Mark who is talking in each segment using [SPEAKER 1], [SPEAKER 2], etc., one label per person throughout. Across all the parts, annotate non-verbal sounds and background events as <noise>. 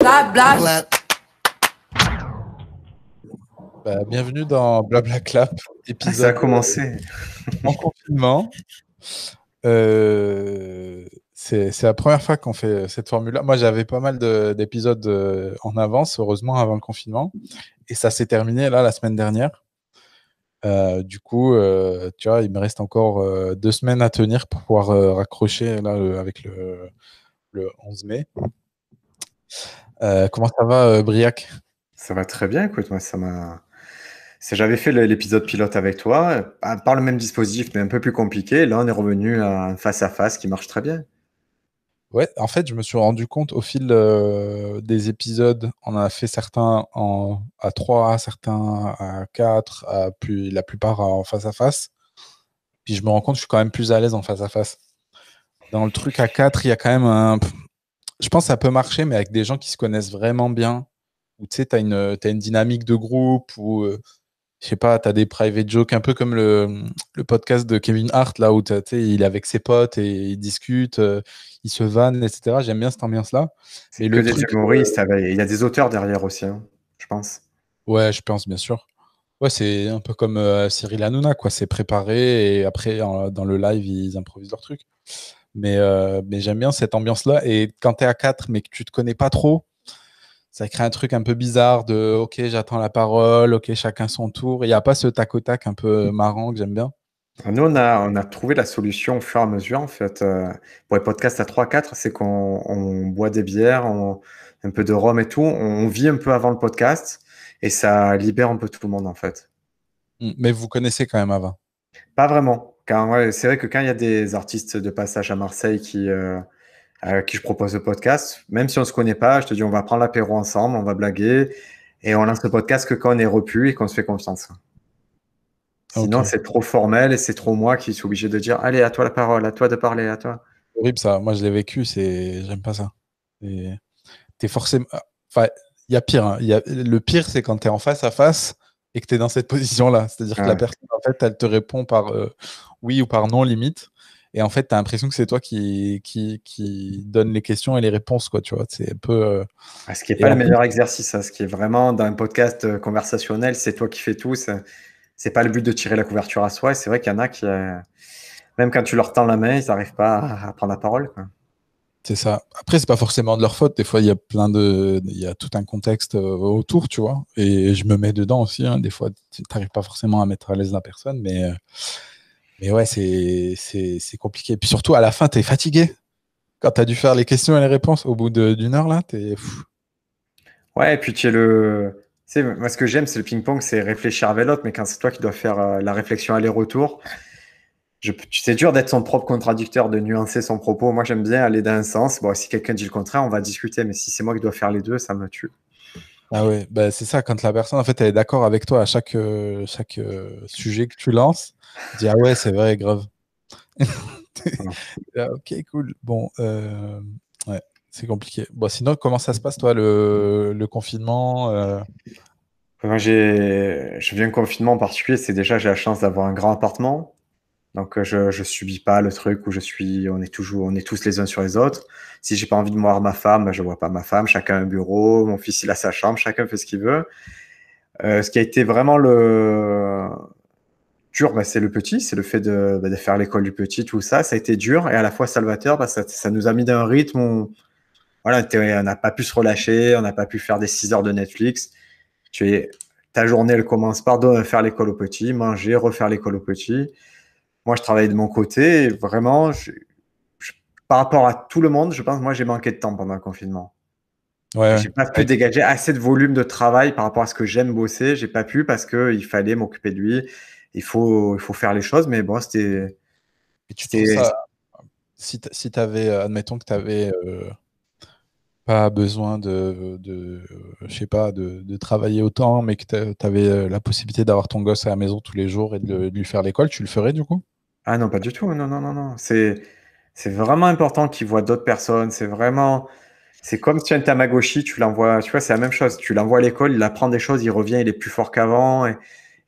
[SPEAKER 1] Blabla.
[SPEAKER 2] Bah, bienvenue dans Blabla Clap, épisode
[SPEAKER 3] Ça a commencé.
[SPEAKER 2] en confinement. Euh, c'est la première fois qu'on fait cette formule-là. Moi, j'avais pas mal de- d'épisodes euh, en avance, heureusement, avant le confinement. Et ça s'est terminé là la semaine dernière. Euh, du coup, euh, tu vois, il me reste encore euh, deux semaines à tenir pour pouvoir euh, raccrocher là, le- avec le, le 11 mai. Euh, comment ça va, euh, Briac?
[SPEAKER 3] Ça va très bien, écoute, moi, ça m'a. J'avais fait l'épisode pilote avec toi, par le même dispositif, mais un peu plus compliqué. Là, on est revenu à un face-à-face qui marche très bien.
[SPEAKER 2] Ouais, en fait, je me suis rendu compte au fil euh, des épisodes, on a fait certains en, à 3, certains à 4, à plus, la plupart en face à face. Puis je me rends compte que je suis quand même plus à l'aise en face à face. Dans le truc à 4, il y a quand même un. Je pense que ça peut marcher, mais avec des gens qui se connaissent vraiment bien, où tu sais, tu as une, dynamique de groupe, ou euh, je sais pas, tu as des private jokes, un peu comme le, le podcast de Kevin Hart, là où tu il est avec ses potes et il discute, euh, il se vanne, etc. J'aime bien cette ambiance-là.
[SPEAKER 3] C'est
[SPEAKER 2] Et
[SPEAKER 3] que
[SPEAKER 2] le
[SPEAKER 3] des humoristes, il y a des auteurs derrière aussi, hein, je pense.
[SPEAKER 2] Ouais, je pense, bien sûr. Ouais, c'est un peu comme euh, Cyril Hanouna, quoi. C'est préparé et après, en- dans le live, ils improvisent leur truc. Mais, euh, mais j'aime bien cette ambiance-là. Et quand tu es à 4, mais que tu te connais pas trop, ça crée un truc un peu bizarre de OK, j'attends la parole, OK, chacun son tour. Il n'y a pas ce tac au tac un peu marrant que j'aime bien?
[SPEAKER 3] Nous, on a, on a trouvé la solution au fur et à mesure, en fait, euh, pour les podcasts à 3-4, c'est qu'on on boit des bières, on- un peu de rhum et tout, on vit un peu avant le podcast et ça libère un peu tout le monde, en fait.
[SPEAKER 2] Mm. Mais vous connaissez quand même avant.
[SPEAKER 3] Pas vraiment. Car ouais, c'est vrai que quand il y a des artistes de passage à Marseille qui, euh, à qui je propose le podcast, même si on ne se connaît pas, je te dis on va prendre l'apéro ensemble, on va blaguer et on lance le podcast que quand on est repu et qu'on se fait confiance. Sinon, c'est trop formel et c'est trop moi qui suis obligé de dire allez, à toi la parole, à toi de parler, à toi.
[SPEAKER 2] horrible ça. Moi, je l'ai vécu, c'est j'aime pas ça. T'es forcément. Enfin, il y a pire. hein. Y a... Le pire, c'est quand tu es en face à face et que tu es dans cette position-là. C'est-à-dire que la personne, en fait, elle te répond par euh, oui ou par non, limite. Et en fait, tu as l'impression que c'est toi qui, qui, qui donne les questions et les réponses, quoi, tu vois. C'est un peu. euh,
[SPEAKER 3] Ah, Ce qui n'est pas le meilleur exercice. hein. Ce qui est vraiment dans un podcast euh, conversationnel, c'est toi qui fais tout. C'est c'est pas le but de tirer la couverture à soi. Et c'est vrai qu'il y en a qui, euh, même quand tu leur tends la main, ils n'arrivent pas à, à prendre la parole. quoi.
[SPEAKER 2] Ça. Après, c'est pas forcément de leur faute. Des fois, il y a plein de, il y a tout un contexte euh, autour, tu vois. Et je me mets dedans aussi. hein. Des fois, tu n'arrives pas forcément à mettre à l'aise la personne, mais, euh, mais ouais, c'est, c'est, compliqué. Puis surtout, à la fin, tu es fatigué. Quand tu as dû faire les questions et les réponses au bout d'une heure, là, t'es. pff.
[SPEAKER 3] Ouais, et puis tu es le. Tu sais, moi, ce que j'aime, c'est le ping-pong, c'est réfléchir avec l'autre, mais quand c'est toi qui dois faire euh, la réflexion aller-retour. C'est dur d'être son propre contradicteur, de nuancer son propos. Moi, j'aime bien aller dans un sens. Bon, si quelqu'un dit le contraire, on va discuter, mais si c'est moi qui dois faire les deux, ça me tue.
[SPEAKER 2] Ah ouais, bah, c'est ça. Quand la personne, en fait, elle est d'accord avec toi à chaque, euh, chaque euh, sujet que tu lances, tu dis, ah ouais, c'est vrai, grave. <laughs> Ah, ok, cool. Bon, euh, ouais, c'est compliqué. Bon, sinon, comment ça se passe, toi, le, le confinement
[SPEAKER 3] Moi, j'ai, je viens de confinement en particulier, c'est déjà, j'ai la chance d'avoir un grand appartement. Donc, euh, je, je subis pas le truc où je suis, on est toujours, on est tous les uns sur les autres. Si j'ai pas envie de voir ma femme, ben, je vois pas ma femme. Chacun a un bureau, mon fils, il a sa chambre, chacun fait ce qu'il veut. Euh, ce qui a été vraiment le dur, ben, c'est le petit, c'est le fait de, ben, de faire l'école du petit, tout ça. Ça a été dur et à la fois salvateur, parce ça, nous a mis dans un rythme où, voilà, on n'a pas pu se relâcher, on n'a pas pu faire des 6 heures de Netflix. Tu es, ta journée, elle commence par faire l'école au petit, manger, refaire l'école au petit. Moi, je travaille de mon côté et vraiment, je- je- par rapport à tout le monde, je pense que moi, j'ai manqué de temps pendant le confinement.
[SPEAKER 2] Ouais,
[SPEAKER 3] J'ai pas pu dégager assez de volume de travail par rapport à ce que j'aime bosser. J'ai pas pu parce que il fallait m'occuper de lui. Il faut, il faut faire les choses, mais bon, c'était.
[SPEAKER 2] Si tu si avais, admettons que tu avais pas besoin de, de euh, je sais pas, de, de travailler autant, mais que tu avais la possibilité d'avoir ton gosse à la maison tous les jours et de lui faire l'école, tu le ferais du coup?
[SPEAKER 3] Ah non, pas du tout. Non, non, non, non. C'est, c'est vraiment important qu'il voit d'autres personnes. C'est vraiment. C'est comme un Tamagotchi, tu l'envoies. Tu vois, c'est la même chose. Tu l'envoies à l'école, il apprend des choses, il revient, il est plus fort qu'avant.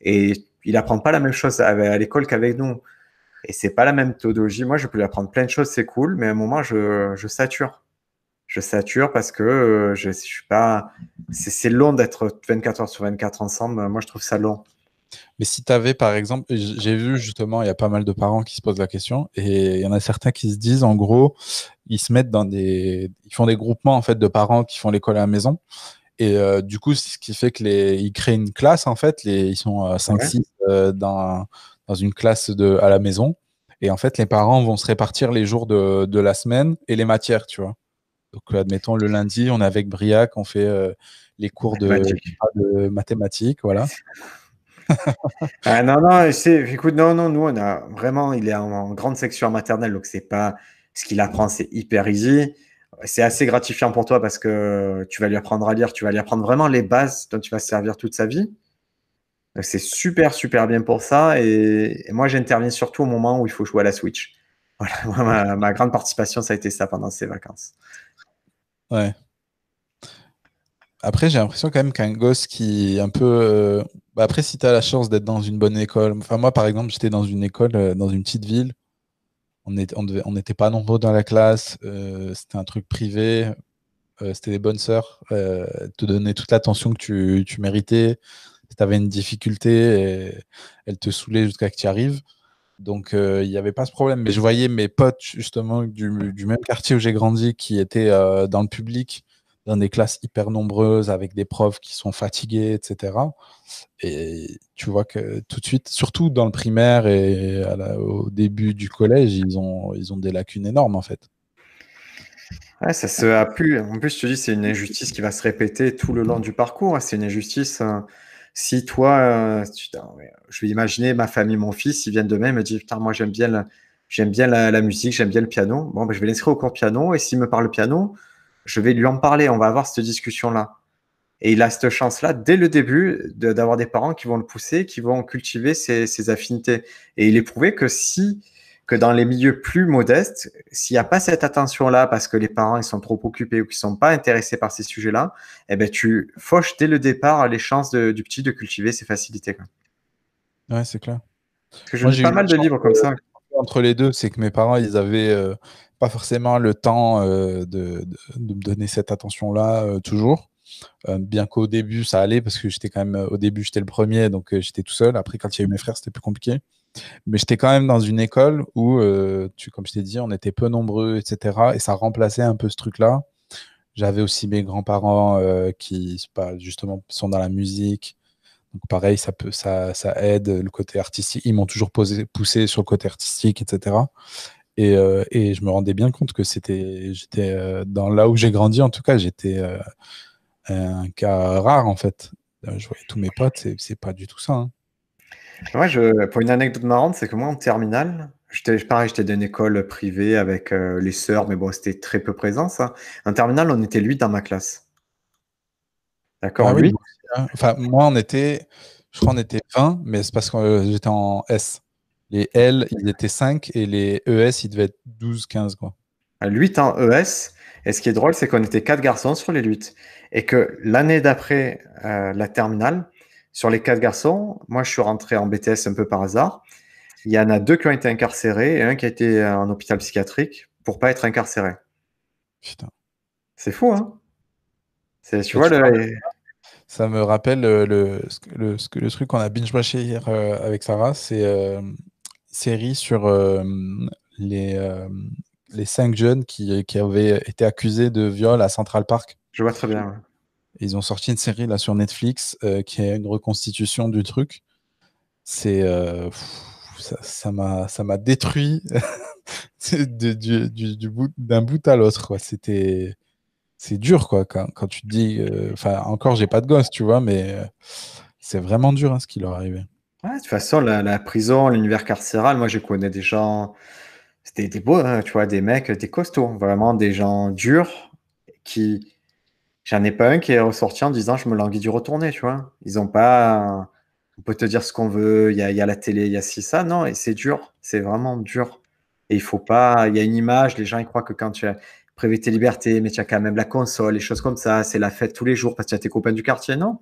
[SPEAKER 3] Et, il apprend pas la même chose à, l'école qu'avec nous. Et c'est pas la même méthodologie. Moi, je peux lui apprendre plein de choses, c'est cool, mais à un moment, je, je sature. je sature parce que je, je suis pas. C'est long d'être 24 heures sur 24 ensemble. Moi, je trouve ça long.
[SPEAKER 2] Mais si tu avais, par exemple, j'ai vu justement, il y a pas mal de parents qui se posent la question et il y en a certains qui se disent, en gros, ils se mettent dans des. Ils font des groupements en fait de parents qui font l'école à la maison. Et euh, du coup, ce qui fait que les, ils créent une classe en fait. Les, ils sont 5-6 euh, dans, dans une classe de, à la maison. Et en fait, les parents vont se répartir les jours de, de la semaine et les matières, tu vois. Donc, admettons, le lundi, on est avec Briac, on fait euh, les cours de, de mathématiques, voilà. <laughs>
[SPEAKER 3] ah, non, non, écoute, non, non, nous, on a vraiment, il est en, grande section maternelle, donc c'est pas ce qu'il apprend, c'est hyper easy. C'est assez gratifiant pour toi parce que tu vas lui apprendre à lire, tu vas lui apprendre vraiment les bases dont tu vas se servir toute sa vie. C'est super, super bien pour ça. Et, moi, j'interviens surtout au moment où il faut jouer à la Switch. <laughs> Voilà, ma, grande participation, ça a été ça pendant ces vacances.
[SPEAKER 2] Ouais. Après, j'ai l'impression quand même qu'un gosse qui est un peu. Euh, bah, après, si tu as la chance d'être dans une bonne école. Enfin, moi, par exemple, j'étais dans une école, euh, dans une petite ville. On n'était pas nombreux dans la classe. Euh, c'était un truc privé. c'était des bonnes sœurs. te donnaient toute l'attention que tu, tu méritais. Si tu avais une difficulté, elles te saoulaient jusqu'à que tu arrives. Donc, il n'y avait pas ce problème. Mais je voyais mes potes, justement, du même quartier où j'ai grandi, qui étaient dans le public dans des classes hyper nombreuses avec des profs qui sont fatigués, etc. Et tu vois que tout de suite, surtout dans le primaire et au début du collège, ils ont, ils ont des lacunes énormes en fait.
[SPEAKER 3] Ouais, ça se a plus. En plus, je te dis, c'est une injustice qui va se répéter tout le long du parcours. C'est une injustice. Euh, si toi, euh, je vais imaginer ma famille, mon fils, ils viennent demain, ils me disent Putain, moi j'aime bien, j'aime bien la, musique, j'aime bien le piano. Bon, ben, je vais l'inscrire au cours piano et s'il me parle piano, je vais lui en parler, on va avoir cette discussion-là. Et il a cette chance-là, dès le début, d'avoir des parents qui vont le pousser, qui vont cultiver ses, affinités. Et il est prouvé que si, que dans les milieux plus modestes, s'il n'y a pas cette attention-là, parce que les parents ils sont trop occupés ou qu'ils sont pas intéressés par ces sujets-là, eh ben tu fauches dès le départ les chances du petit de cultiver ses facilités.
[SPEAKER 2] Ouais, c'est clair.
[SPEAKER 3] J'ai pas mal de livres comme ça.
[SPEAKER 2] Entre les deux, c'est que mes parents, ils avaient euh, pas forcément le temps euh, de, me donner cette attention-là euh, toujours. Bien qu'au début, ça allait parce que j'étais quand même, au début, j'étais le premier, donc j'étais tout seul. Après, quand il y a eu mes frères, c'était plus compliqué. Mais j'étais quand même dans une école où, tu, comme je t'ai dit, on était peu nombreux, etc. Et ça remplaçait un peu ce truc-là. J'avais aussi mes grands-parents qui, justement, sont dans la musique. Donc pareil, ça, peut, ça, ça aide le côté artistique. Ils m'ont toujours poussé sur le côté artistique, etc. Euh, et, je me rendais bien compte que c'était, j'étais euh, dans là où j'ai grandi, en tout cas, j'étais euh, un cas rare en fait. Je voyais tous mes potes, c'est, pas du tout ça. Hein.
[SPEAKER 3] pour une anecdote marrante, c'est que moi en terminale, j'étais pareil, j'étais dans une école privée avec les sœurs, mais bon, c'était très peu présent ça. En terminale, on était 8 dans ma classe.
[SPEAKER 2] D'accord, ah, oui. Enfin, moi, on était, je crois, on était 20, mais c'est parce que j'étais en S. Les L, ils étaient 5 et les ES, ils devaient être 12, 15. Quoi.
[SPEAKER 3] 8 en ES. Et ce qui est drôle, c'est qu'on était 4 garçons sur les 8. Et que l'année d'après euh, la terminale, sur les 4 garçons, moi je suis rentré en BTS un peu par hasard. Il y en a deux qui ont été incarcérés et un qui a été en hôpital psychiatrique pour pas être incarcéré.
[SPEAKER 2] Putain.
[SPEAKER 3] C'est fou, hein tu vois, le...
[SPEAKER 2] Ça me rappelle le, le, le, le truc qu'on a binge-watché hier euh, avec Sarah, c'est euh, série sur euh, les, euh, les cinq jeunes qui, qui, avaient été accusés de viol à Central Park.
[SPEAKER 3] Je vois très bien.
[SPEAKER 2] Ils ont sorti une série là sur Netflix euh, qui est une reconstitution du truc. C'est ça m'a ça m'a détruit <laughs> du, du, du, bout d'un bout à l'autre. C'était c'est dur quoi quand, tu te dis. Enfin encore j'ai pas de gosse tu vois mais c'est vraiment dur hein, ce qui leur est arrivé
[SPEAKER 3] de toute façon, la, prison, l'univers carcéral, moi, je connais des gens, c'était des beaux, hein, tu vois, des mecs, des costauds, vraiment des gens durs qui. J'en ai pas un qui est ressorti en disant je me languis du retourner, tu vois. Ils ont pas. On peut te dire ce qu'on veut, il y a, la télé, il y a ci, ça. Non, et c'est dur, c'est vraiment dur. Et il faut pas. Il y a une image, les gens ils croient que quand tu as privé tes libertés, mais tu as quand même la console, les choses comme ça, c'est la fête tous les jours parce que tu as tes copains du quartier, non?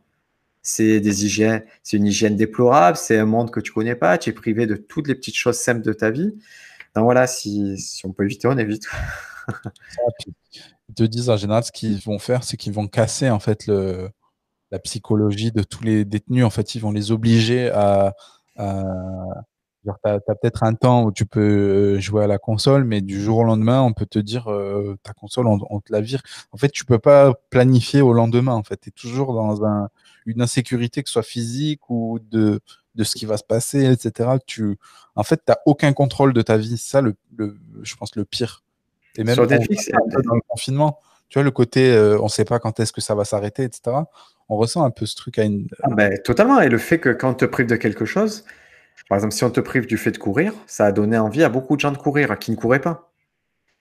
[SPEAKER 3] C'est des hygiènes, c'est une hygiène déplorable, c'est un monde que tu connais pas, tu es privé de toutes les petites choses simples de ta vie. Donc voilà, si, on peut éviter, on évite.
[SPEAKER 2] Ils te disent en général ce qu'ils vont faire, c'est qu'ils vont casser en fait la psychologie de tous les détenus. En fait, ils vont les obliger à tu as, peut-être un temps où tu peux euh, jouer à la console, mais du jour au lendemain, on peut te dire euh, ta console, on, te la vire. En fait, tu peux pas planifier au lendemain. En fait, tu es toujours dans un, une insécurité, que ce soit physique ou de, de ce qui va se passer, etc. Tu, en fait, tu n'as aucun contrôle de ta vie. C'est ça, le, je pense, le pire.
[SPEAKER 3] Et même Sur Netflix,
[SPEAKER 2] dans le confinement, tu vois, le côté euh, on ne sait pas quand est-ce que ça va s'arrêter, etc on ressent un peu ce truc à une.
[SPEAKER 3] Ah ben, totalement. Et le fait que quand on te prive de quelque chose, par exemple, si on te prive du fait de courir, ça a donné envie à beaucoup de gens de courir, qui ne couraient pas.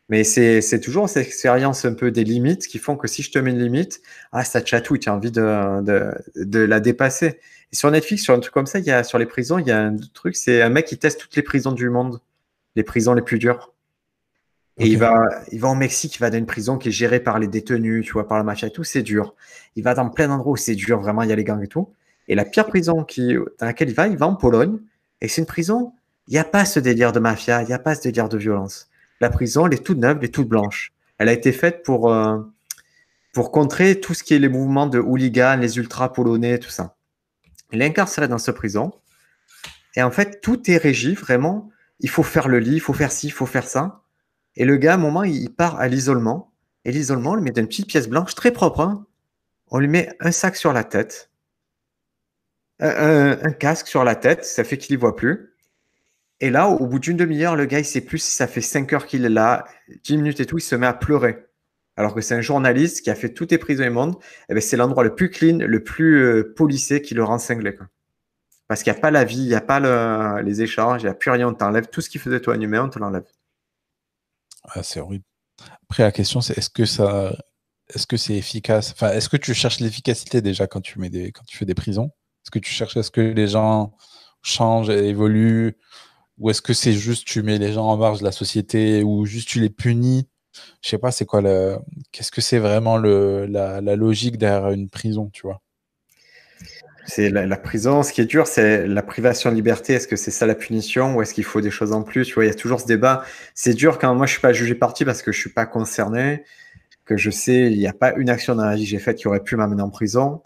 [SPEAKER 3] Mais c'est toujours cette expérience un peu des limites qui font que si je te mets une limite, ah, ça chatouille, tu as envie de, de, la dépasser. Et sur Netflix, sur un truc comme ça, il y a, sur les prisons, il y a un truc, c'est un mec qui teste toutes les prisons du monde, les prisons les plus dures. Et il, va, il va au Mexique, il va dans une prison qui est gérée par les détenus, tu vois, par la mafia et tout, c'est dur. Il va dans plein d'endroits où c'est dur, vraiment, il y a les gangs et tout. Et la pire prison qui, dans laquelle il va, il va en Pologne. Et c'est une prison, il n'y a pas ce délire de mafia, il n'y a pas ce délire de violence. La prison, elle est toute neuve, elle est toute blanche. Elle a été faite pour, euh, pour contrer tout ce qui est les mouvements de hooligans, les ultras polonais, tout ça. Il est incarcéré dans cette prison. Et en fait, tout est régi, vraiment. Il faut faire le lit, il faut faire ci, il faut faire ça. Et le gars, à un moment, il part à l'isolement. Et l'isolement, on lui met une petite pièce blanche très propre. Hein. On lui met un sac sur la tête, un, casque sur la tête, ça fait qu'il n'y voit plus. Et là, au bout d'une demi-heure, le gars, il sait plus si ça fait 5 heures qu'il est là, 10 minutes et tout, il se met à pleurer. Alors que c'est un journaliste qui a fait toutes les prisons du monde, et eh ben, c'est l'endroit le plus clean, le plus euh, policé qui le rend cinglé. Parce qu'il n'y a pas la vie, il n'y a pas les échanges, il n'y a plus rien, on t'enlève tout ce qui faisait toi animé, on te l'enlève.
[SPEAKER 2] Ah, c'est horrible. Après, la question, c'est est-ce que ça. Est-ce que c'est efficace? Enfin, est-ce que tu cherches l'efficacité déjà quand tu, mets des, quand tu fais des prisons? Est-ce que tu cherches à ce que les gens changent évoluent? Ou est-ce que c'est juste tu mets les gens en marge de la société ou juste tu les punis? Je sais pas, c'est quoi le. Qu'est-ce que c'est vraiment le, la, la logique derrière une prison, tu vois?
[SPEAKER 3] C'est la, prison. Ce qui est dur, c'est la privation de liberté. Est-ce que c'est ça la punition ou est-ce qu'il faut des choses en plus? Tu vois, il y a toujours ce débat. C'est dur quand moi je suis pas jugé parti parce que je suis pas concerné, que je sais il n'y a pas une action dans la vie que j'ai faite qui aurait pu m'amener en prison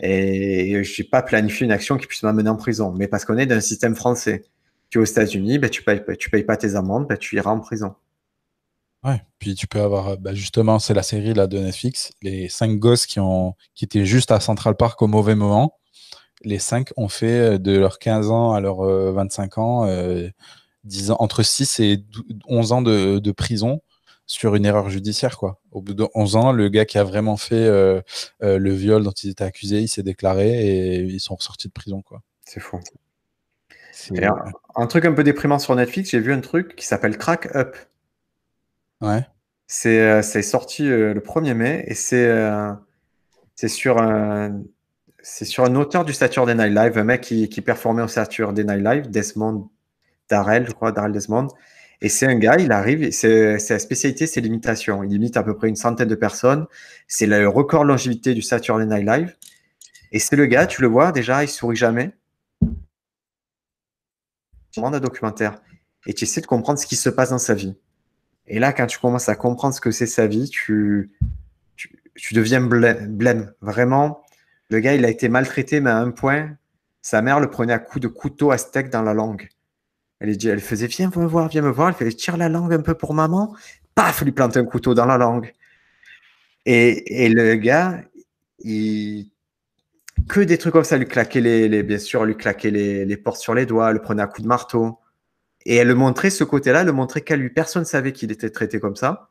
[SPEAKER 3] et je n'ai pas planifié une action qui puisse m'amener en prison. Mais parce qu'on est dans un système français. Tu es aux États-Unis, ben, tu payes, tu payes pas tes amendes, ben, tu iras en prison.
[SPEAKER 2] Ouais, puis tu peux avoir, bah, justement, c'est la série là de Netflix, les cinq gosses qui ont, qui étaient juste à Central Park au mauvais moment les cinq ont fait euh, de leurs 15 ans à leurs 25 euh, ans, 10 euh, ans, entre 6 et 11 ans de, prison sur une erreur judiciaire. Quoi. Au bout de 11 ans, le gars qui a vraiment fait le viol dont ils étaient accusés, il s'est déclaré et ils sont ressortis de prison. Quoi.
[SPEAKER 3] C'est fou. Un, un, truc un peu déprimant sur Netflix, j'ai vu un truc qui s'appelle Crack Up.
[SPEAKER 2] Ouais.
[SPEAKER 3] C'est sorti le 1er mai et c'est sur un c'est sur un auteur du Saturday Night Live, un mec qui, qui performait au Saturday Night Live, Desmond Darrell, je crois, Darrell Desmond. Et c'est un gars, il arrive, sa spécialité, c'est l'imitation. Il imite à peu près une centaine de personnes. C'est le record longévité du Saturday Night Live. Et c'est le gars, tu le vois déjà, il sourit jamais. Tu demandes un documentaire et tu essaies de comprendre ce qui se passe dans sa vie. Et là, quand tu commences à comprendre ce que c'est sa vie, tu, tu, deviens blême. Vraiment, le gars, il a été maltraité, mais à un point, sa mère le prenait à coups de couteau steak dans la langue. Elle, dit, elle faisait Viens me voir, viens me voir. Elle faisait Tire la langue un peu pour maman. Paf, lui plante un couteau dans la langue. Et, le gars, il... que des trucs comme ça, lui claquer les, lui claquer les, portes sur les doigts, le prenait à coups de marteau. Et elle le montrait, ce côté-là, le montrait qu'à lui. Personne ne savait qu'il était traité comme ça.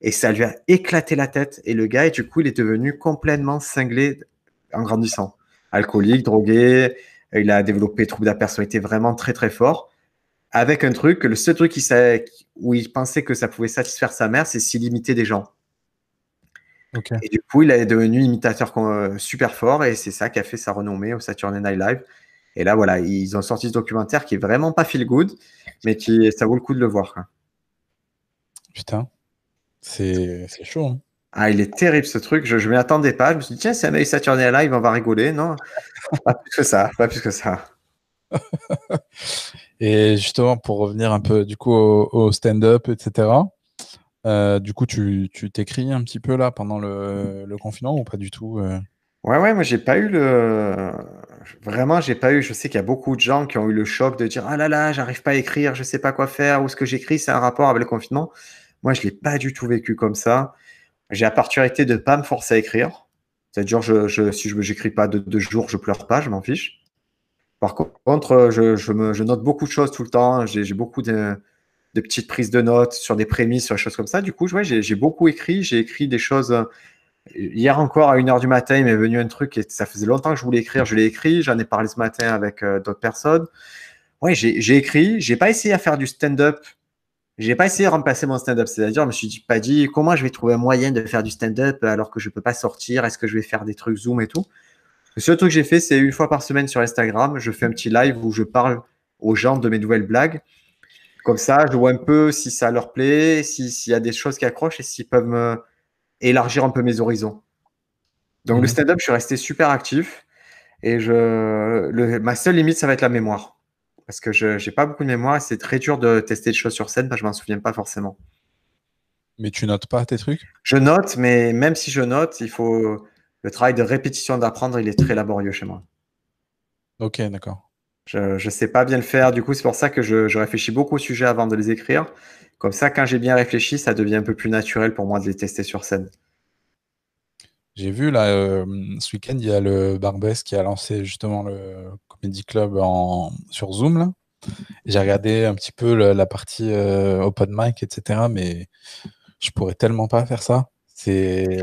[SPEAKER 3] Et ça lui a éclaté la tête. Et le gars, et du coup, il est devenu complètement cinglé en grandissant. Alcoolique, drogué, il a développé trouble de la personnalité vraiment très très fort. Avec un truc, le seul truc qui où il pensait que ça pouvait satisfaire sa mère, c'est s'il imitait des gens. Et du coup, il est devenu imitateur euh, super fort et c'est ça qui a fait sa renommée au Saturday Night Live. Et là, voilà, ils ont sorti ce documentaire qui est vraiment pas feel good, mais qui ça vaut le coup de le voir.
[SPEAKER 2] Putain, c'est chaud. Hein.
[SPEAKER 3] Ah, il est terrible ce truc. Je ne m'y attendais pas. Je me suis dit, tiens, c'est un mec Saturday Live, on va rigoler. Non, pas plus que ça. Pas plus que ça. <laughs>
[SPEAKER 2] Et justement, pour revenir un peu du coup au, stand-up, etc., Euh, du coup, tu t'écris un petit peu là pendant le, confinement ou pas du tout euh?
[SPEAKER 3] Ouais, ouais, moi j'ai pas eu le. Vraiment, j'ai pas eu. Je sais qu'il y a beaucoup de gens qui ont eu le choc de dire Ah là là, j'arrive pas à écrire, je sais pas quoi faire, ou ce que j'écris, c'est un rapport avec le confinement. Moi, je l'ai pas du tout vécu comme ça. J'ai la particularité de pas me forcer à écrire. C'est-à-dire, si je n'écris pas de deux jours, je pleure pas, je m'en fiche. Par contre, je, note beaucoup de choses tout le temps. J'ai beaucoup de, petites prises de notes sur des prémices, sur des choses comme ça. Du coup, j'ai beaucoup écrit. J'ai écrit des choses. Hier encore, à 1h du matin, il m'est venu un truc et ça faisait longtemps que je voulais écrire. Je l'ai écrit. J'en ai parlé ce matin avec euh, d'autres personnes. Ouais, j'ai écrit. J'ai pas essayé à faire du stand-up j'ai pas essayé de remplacer mon stand-up. C'est-à-dire, je me suis pas dit comment je vais trouver un moyen de faire du stand-up alors que je peux pas sortir? Est-ce que je vais faire des trucs Zoom et tout? Le seul truc que j'ai fait, c'est une fois par semaine sur Instagram, je fais un petit live où je parle aux gens de mes nouvelles blagues. Comme ça, je vois un peu si ça leur plaît, s'il y a des choses qui accrochent et s'ils peuvent me élargir un peu mes horizons. Donc, le mhm. stand-up, je suis resté super actif. Et je, le, ma seule limite, ça va être la mémoire parce que je n'ai pas beaucoup de mémoire et c'est très dur de tester des choses sur scène parce que je m'en souviens pas forcément.
[SPEAKER 2] Mais tu notes pas tes trucs?
[SPEAKER 3] Je note, mais même si je note, il faut le travail de répétition d'apprendre, il est très laborieux chez moi.
[SPEAKER 2] Ok, d'accord.
[SPEAKER 3] Je ne sais pas bien le faire, du coup c'est pour ça que je, je, réfléchis beaucoup au sujet avant de les écrire. Comme ça, quand j'ai bien réfléchi, ça devient un peu plus naturel pour moi de les tester sur scène.
[SPEAKER 2] J'ai vu là, euh, ce week-end, il y a le Barbès qui a lancé justement le Comedy Club en, sur Zoom. J'ai regardé un petit peu la partie euh, open mic, etc. Mais je pourrais tellement pas faire ça. C'est.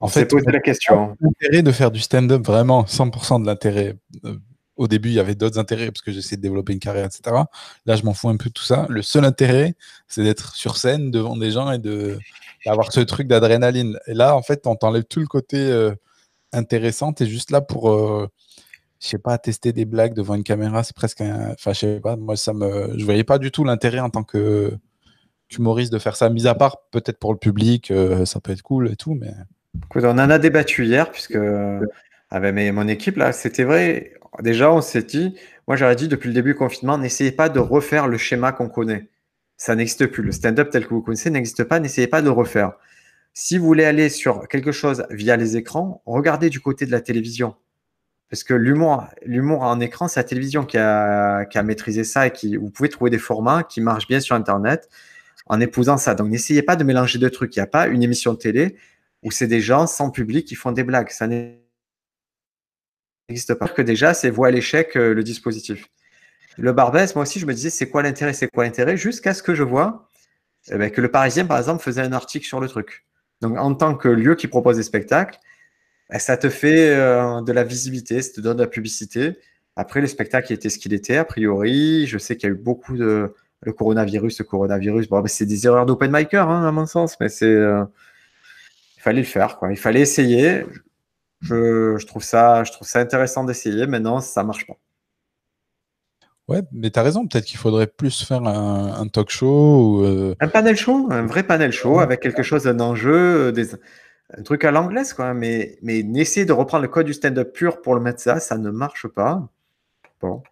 [SPEAKER 3] En fait, poser la question.
[SPEAKER 2] L'intérêt de faire du stand-up, vraiment, 100% de l'intérêt. Euh, au début, il y avait d'autres intérêts parce que j'essayais de développer une carrière, etc. Là, je m'en fous un peu de tout ça. Le seul intérêt, c'est d'être sur scène devant des gens et de d'avoir ce truc d'adrénaline. Et là, en fait, on t'enlève tout le côté euh, intéressant. Tu es juste là pour, euh, je sais pas, tester des blagues devant une caméra. C'est presque un... Enfin, je sais pas, moi, ça me... je voyais pas du tout l'intérêt en tant que qu'humoriste de faire ça. Mis à part peut-être pour le public, euh, ça peut être cool et tout, mais...
[SPEAKER 3] on en a débattu hier, puisque avec mon équipe, là, c'était vrai. Déjà, on s'est dit, moi j'aurais dit depuis le début du confinement, n'essayez pas de refaire le schéma qu'on connaît. Ça n'existe plus. Le stand-up tel que vous connaissez n'existe pas. N'essayez pas de refaire. Si vous voulez aller sur quelque chose via les écrans, regardez du côté de la télévision. Parce que l'humour, l'humour en écran, c'est la télévision qui a, qui a, maîtrisé ça et qui, vous pouvez trouver des formats qui marchent bien sur Internet en épousant ça. Donc, n'essayez pas de mélanger deux trucs. Il n'y a pas une émission de télé où c'est des gens sans public qui font des blagues. Ça n'existe pas. Que déjà, c'est voie à l'échec euh, le dispositif. Le Barbès, moi aussi, je me disais, c'est quoi l'intérêt, c'est quoi l'intérêt, jusqu'à ce que je vois eh ben, que le Parisien, par exemple, faisait un article sur le truc. Donc, en tant que lieu qui propose des spectacles, ben, ça te fait euh, de la visibilité, ça te donne de la publicité. Après, le spectacle était ce qu'il était, a priori. Je sais qu'il y a eu beaucoup de. Le coronavirus, le coronavirus, bon, ben, c'est des erreurs d'open micer, hein, à mon sens, mais c'est. Euh, il fallait le faire, quoi. Il fallait essayer. Je, je, trouve, ça, je trouve ça intéressant d'essayer. Maintenant, ça marche pas.
[SPEAKER 2] Ouais, mais tu as raison, peut-être qu'il faudrait plus faire un, talk show.
[SPEAKER 3] Euh, un panel show, un vrai panel show avec quelque chose, d'un enjeu, des, un truc à l'anglaise, quoi. Mais, mais essayer de reprendre le code du stand-up pur pour le mettre ça, ça ne marche pas. Bon.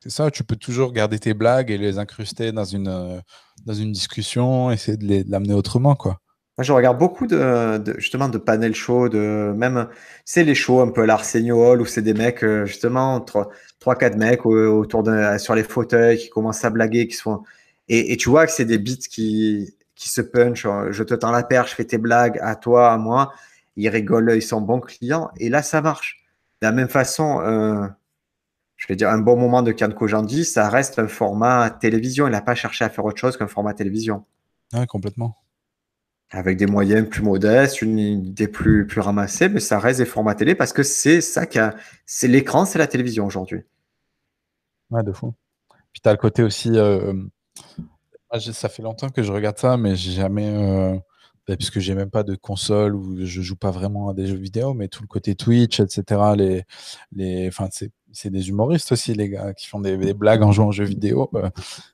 [SPEAKER 2] C'est ça, tu peux toujours garder tes blagues et les incruster dans une, euh, dans une discussion, essayer de l'amener autrement, quoi.
[SPEAKER 3] Moi, je regarde beaucoup de, justement de panel show, de même, c'est les shows un peu l'Arsenio Hall où c'est des mecs, euh, justement, trois, trois, quatre mecs autour de, sur les fauteuils qui commencent à blaguer, qui sont, et, tu vois que c'est des beats qui, qui se punch. Euh, je te tends la perche, fais tes blagues à toi, à moi. Ils rigolent, ils sont bons clients. Et là, ça marche. De la même façon, euh, je vais dire, un bon moment de Kian Kojandi, ça reste un format télévision. Il n'a pas cherché à faire autre chose qu'un format télévision.
[SPEAKER 2] Ouais, complètement
[SPEAKER 3] avec des moyens plus modestes, une idée plus, plus ramassée, mais ça reste des formats télé parce que c'est ça qui a. C'est l'écran, c'est la télévision aujourd'hui.
[SPEAKER 2] Ouais, de fou. Puis tu as le côté aussi. Euh, ça fait longtemps que je regarde ça, mais j'ai jamais. Euh, bah, puisque j'ai même pas de console ou je joue pas vraiment à des jeux vidéo, mais tout le côté Twitch, etc. Les, les, c'est des humoristes aussi, les gars, qui font des, blagues en jouant aux jeux vidéo. Euh,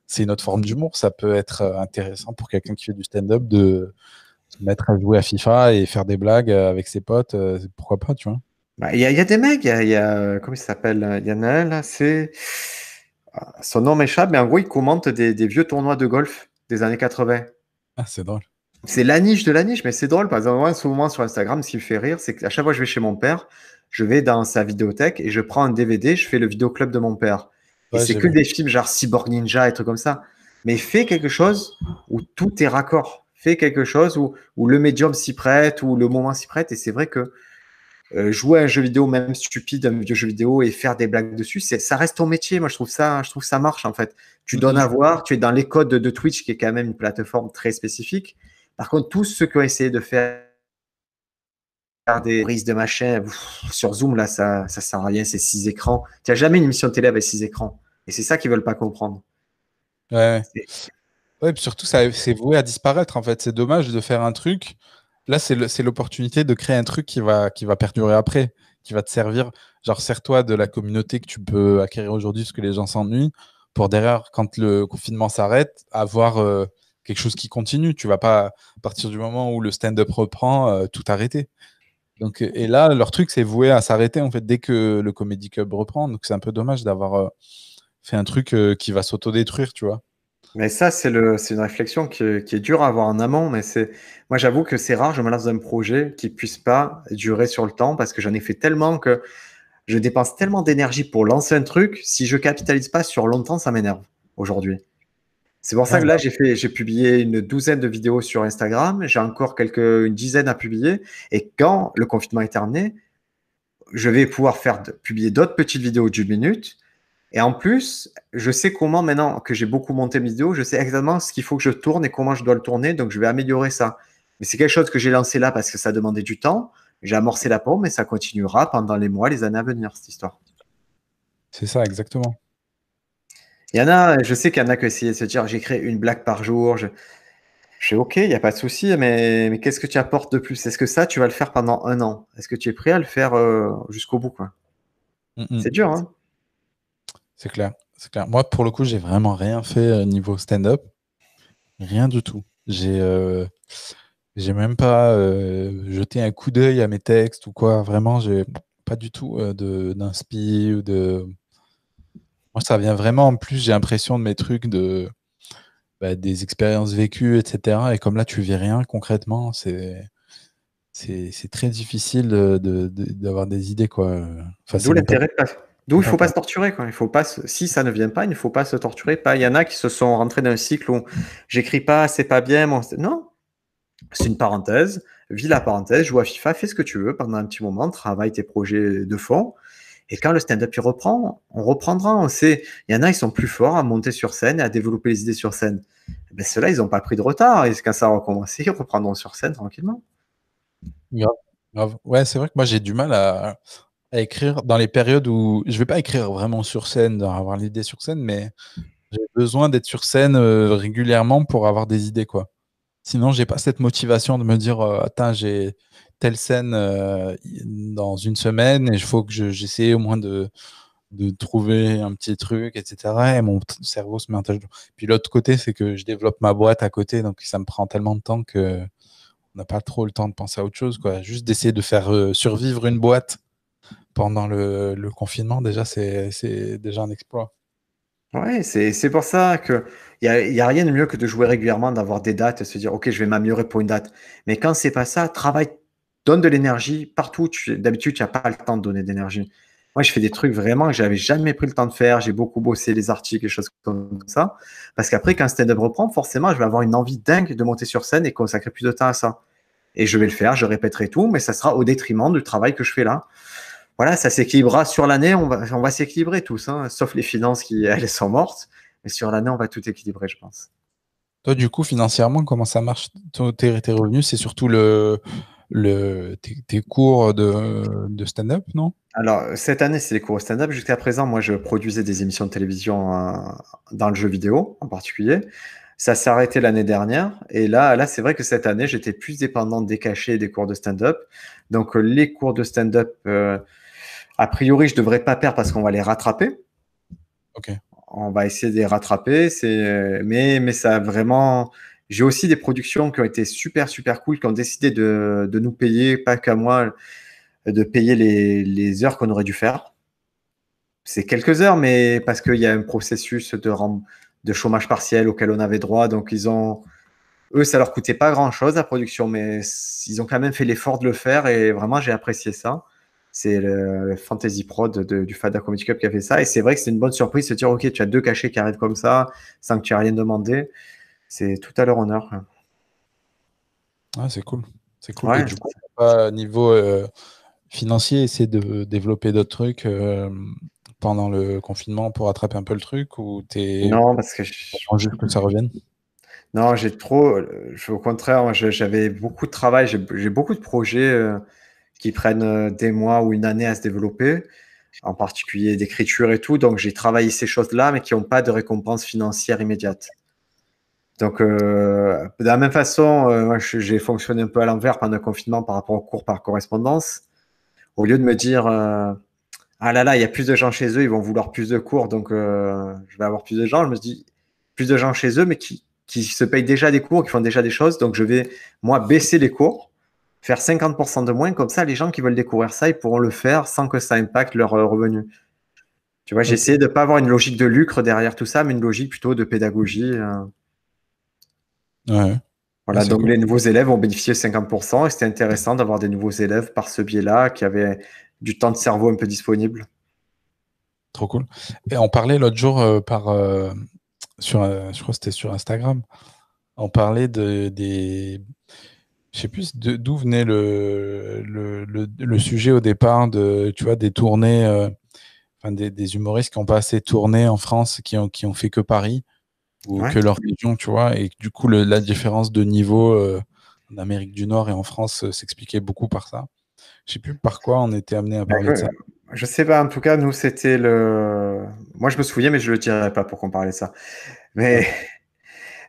[SPEAKER 2] c'est une autre forme d'humour. Ça peut être intéressant pour quelqu'un qui fait du stand-up de, mettre à jouer à FIFA et faire des blagues euh, avec ses potes, euh, pourquoi pas, tu vois.
[SPEAKER 3] Bah, il y, a des mecs, il y, a, comment il s'appelle Il y en a un là, c'est. Ah, son nom m'échappe, mais en gros, il commente des, vieux tournois de golf des années 80.
[SPEAKER 2] Ah, c'est drôle.
[SPEAKER 3] C'est la niche de la niche, mais c'est drôle. Par exemple, moi, en ce moment sur Instagram, ce qui me fait rire, c'est qu'à chaque fois que je vais chez mon père, je vais dans sa vidéothèque et je prends un DVD, je fais le vidéoclub de mon père. et c'est que des films genre Cyborg Ninja et trucs comme ça. Mais fais quelque chose où tout est raccord. Fais quelque chose où, où le médium s'y prête, où le moment s'y prête. Et c'est vrai que euh, jouer à un jeu vidéo, même stupide, un vieux jeu vidéo, et faire des blagues dessus, ça reste ton métier. Moi, je trouve ça, je trouve ça marche en fait. Tu donnes à voir, tu es dans les codes de, Twitch, qui est quand même une plateforme très spécifique. Par contre, tous ceux qui ont essayé de faire des brises de machin sur Zoom, là, ça, ça sert à rien. C'est six écrans. Tu n'as jamais une émission de télé avec six écrans. Et c'est ça qu'ils veulent pas comprendre.
[SPEAKER 2] Ouais. Ouais, surtout, c'est voué à disparaître en fait. C'est dommage de faire un truc Là, c'est l'opportunité de créer un truc qui va, qui va perdurer après, qui va te servir. Genre, sers-toi de la communauté que tu peux acquérir aujourd'hui parce que les gens s'ennuient pour derrière, quand le confinement s'arrête, avoir euh, quelque chose qui continue. Tu vas pas, à partir du moment où le stand-up reprend, euh, tout arrêter. Donc, et là, leur truc, c'est voué à s'arrêter en fait dès que le Comedy Club reprend. Donc, c'est un peu dommage d'avoir euh, fait un truc qui va s'autodétruire, tu vois.
[SPEAKER 3] Mais ça, c'est une réflexion qui, est dure à avoir en amont. Mais c'est, moi, j'avoue que c'est rare, je me lance dans un projet qui puisse pas durer sur le temps parce que j'en ai fait tellement que je dépense tellement d'énergie pour lancer un truc. Si je capitalise pas sur longtemps, ça m'énerve aujourd'hui. C'est pour ça que là, j'ai fait, j'ai publié une douzaine de vidéos sur Instagram. J'ai encore quelques, une dizaine à publier. Et quand le confinement est terminé, je vais pouvoir faire publier d'autres petites vidéos d'une minute et en plus, je sais comment maintenant que j'ai beaucoup monté mes vidéos, je sais exactement ce qu'il faut que je tourne et comment je dois le tourner, donc je vais améliorer ça. Mais c'est quelque chose que j'ai lancé là parce que ça demandait du temps. J'ai amorcé la pomme et ça continuera pendant les mois, les années à venir, cette histoire.
[SPEAKER 2] C'est ça, exactement.
[SPEAKER 3] Il y en a, je sais qu'il y en a qui essayé de se dire j'écris une blague par jour. Je, je fais OK, il n'y a pas de souci, mais, mais qu'est-ce que tu apportes de plus? Est-ce que ça, tu vas le faire pendant un an? Est-ce que tu es prêt à le faire euh, jusqu'au bout quoi? Mm, mm. C'est dur, hein
[SPEAKER 2] c'est clair, c'est clair. Moi, pour le coup, j'ai vraiment rien fait euh, niveau stand-up. Rien du tout. J'ai euh, j'ai même pas euh, jeté un coup d'œil à mes textes ou quoi. Vraiment, j'ai pas du tout de d'inspi ou de. Moi, ça vient vraiment. En plus, j'ai l'impression de mes trucs de bah, des expériences vécues, etc. Et comme là, tu vis rien concrètement, c'est c'est très difficile d'avoir de, des idées quoi.
[SPEAKER 3] D'où l'intérêt de D'où il ne faut pas se torturer. Quoi. Il faut pas Si ça ne vient pas, il ne faut pas se torturer. Pas. Il y en a qui se sont rentrés dans un cycle où j'écris pas, c'est pas bien. Non, c'est une parenthèse. Vis la parenthèse, joue à FIFA, fais ce que tu veux pendant un petit moment, travaille tes projets de fond. Et quand le stand-up il reprend, on reprendra. On sait, il y en a, ils sont plus forts à monter sur scène et à développer les idées sur scène. Eh ben, Ceux-là, ils n'ont pas pris de retard. Et quand ça va recommencer, ils reprendront sur scène tranquillement.
[SPEAKER 2] Ouais, c'est vrai que moi, j'ai du mal à, écrire dans les périodes où je vais pas écrire vraiment sur scène, avoir l'idée sur scène, mais j'ai besoin d'être sur scène euh, régulièrement pour avoir des idées, quoi. Sinon, j'ai pas cette motivation de me dire, euh, attends, j'ai telle scène euh, dans une semaine et il faut que j'essaie au moins de, de trouver un petit truc, etc. Et mon cerveau se met en tâche. Puis l'autre côté, c'est que je développe ma boîte à côté, donc ça me prend tellement de temps que on n'a pas trop le temps de penser à autre chose, quoi. Juste d'essayer de faire survivre une boîte pendant le, confinement, déjà, c'est déjà un exploit.
[SPEAKER 3] Ouais, c'est pour ça que il n'y a, rien de mieux que de jouer régulièrement, d'avoir des dates et se dire, OK, je vais m'améliorer pour une date. Mais quand c'est pas ça, travaille, donne de l'énergie partout. D'habitude, tu n'as pas le temps de donner d'énergie. Moi, je fais des trucs vraiment que j'avais jamais pris le temps de faire. J'ai beaucoup bossé les articles et choses comme ça. Parce qu'après, quand stand-up reprend, forcément, je vais avoir une envie dingue de monter sur scène et consacrer plus de temps à ça. Et je vais le faire, je répéterai tout, mais ça sera au détriment du travail que je fais là voilà, ça s'équilibrera sur l'année. On va, on va s'équilibrer tous, hein, sauf les finances qui, <laughs> elles, sont mortes. Mais sur l'année, on va tout équilibrer, je pense.
[SPEAKER 2] Toi, du coup, financièrement, comment ça marche? Tes, tes revenus, c'est surtout le, le, tes, cours de, de stand-up, non?
[SPEAKER 3] Alors, cette année, c'est les cours de stand-up. Jusqu'à présent, moi, je produisais des émissions de télévision euh, dans le jeu vidéo en particulier. Ça s'est arrêté l'année dernière. Et là, là c'est vrai que cette année, j'étais plus dépendant des cachets et des cours de stand-up. Donc, les cours de stand-up, euh, a priori, je ne devrais pas perdre parce qu'on va les rattraper.
[SPEAKER 2] Ok.
[SPEAKER 3] On va essayer de les rattraper. C'est, mais, mais ça a vraiment. J'ai aussi des productions qui ont été super, super cool, qui ont décidé de, de nous payer, pas qu'à moi, de payer les, les heures qu'on aurait dû faire. C'est quelques heures, mais parce qu'il y a un processus de, de chômage partiel auquel on avait droit. Donc, ils ont, eux, ça leur coûtait pas grand chose la production, mais ils ont quand même fait l'effort de le faire et vraiment, j'ai apprécié ça. C'est le Fantasy Prod du Fada Comedy Cup qui a fait ça. Et c'est vrai que c'est une bonne surprise de se dire, OK, tu as deux cachets qui arrivent comme ça, sans que tu aies rien demandé. C'est tout à leur honneur.
[SPEAKER 2] Ah, c'est cool. C'est cool. Et du coup, pas niveau euh, financier, essayer de développer d'autres trucs euh, pendant le confinement pour attraper un peu le truc ou t'es
[SPEAKER 3] Non, parce que je...
[SPEAKER 2] juste que ça revienne?
[SPEAKER 3] Non, j'ai trop. au contraire, j'avais beaucoup de travail, j'ai beaucoup de projets. Euh, qui prennent euh, des mois ou une année à se développer, en particulier d'écriture et tout. Donc j'ai travaillé ces choses-là, mais qui n'ont pas de récompense financière immédiate. Donc euh, de la même façon, euh, j'ai fonctionné un peu à l'envers pendant le confinement par rapport aux cours par correspondance. Au lieu de me dire ah là là, il y a plus de gens chez eux, ils vont vouloir plus de cours, donc je vais avoir plus de gens. Je me dis plus de gens chez eux, mais qui, qui se payent déjà des cours, qui font déjà des choses. Donc je vais moi baisser les cours faire 50% de moins, comme ça, les gens qui veulent découvrir ça, ils pourront le faire sans que ça impacte leur euh, revenu. Tu vois, j'ai essayé de ne pas avoir une logique de lucre derrière tout ça, mais une logique plutôt de pédagogie. Euh.
[SPEAKER 2] Ouais.
[SPEAKER 3] Voilà, donc les nouveaux élèves ont bénéficié de 50%, et c'était intéressant d'avoir des nouveaux élèves par ce biais-là, qui avaient du temps de cerveau un peu disponible.
[SPEAKER 2] Trop cool. Et on parlait l'autre jour euh, par, sur, je crois que c'était sur Instagram, on parlait de, des, je sais plus d'où venait le, le, sujet au départ de, tu vois, des tournées, euh, enfin des, humoristes qui n'ont pas assez tourné en France, qui ont, qui ont fait que Paris ou que leur région, tu vois, et du coup, la différence de niveau euh, en Amérique du Nord et en France euh, s'expliquait beaucoup par ça. Je sais plus par quoi on était amené à parler de ça.
[SPEAKER 3] Je sais pas, en tout cas, nous, c'était le. Moi, je me souviens, mais je le dirai pas pour qu'on parle de ça. Mais. <laughs>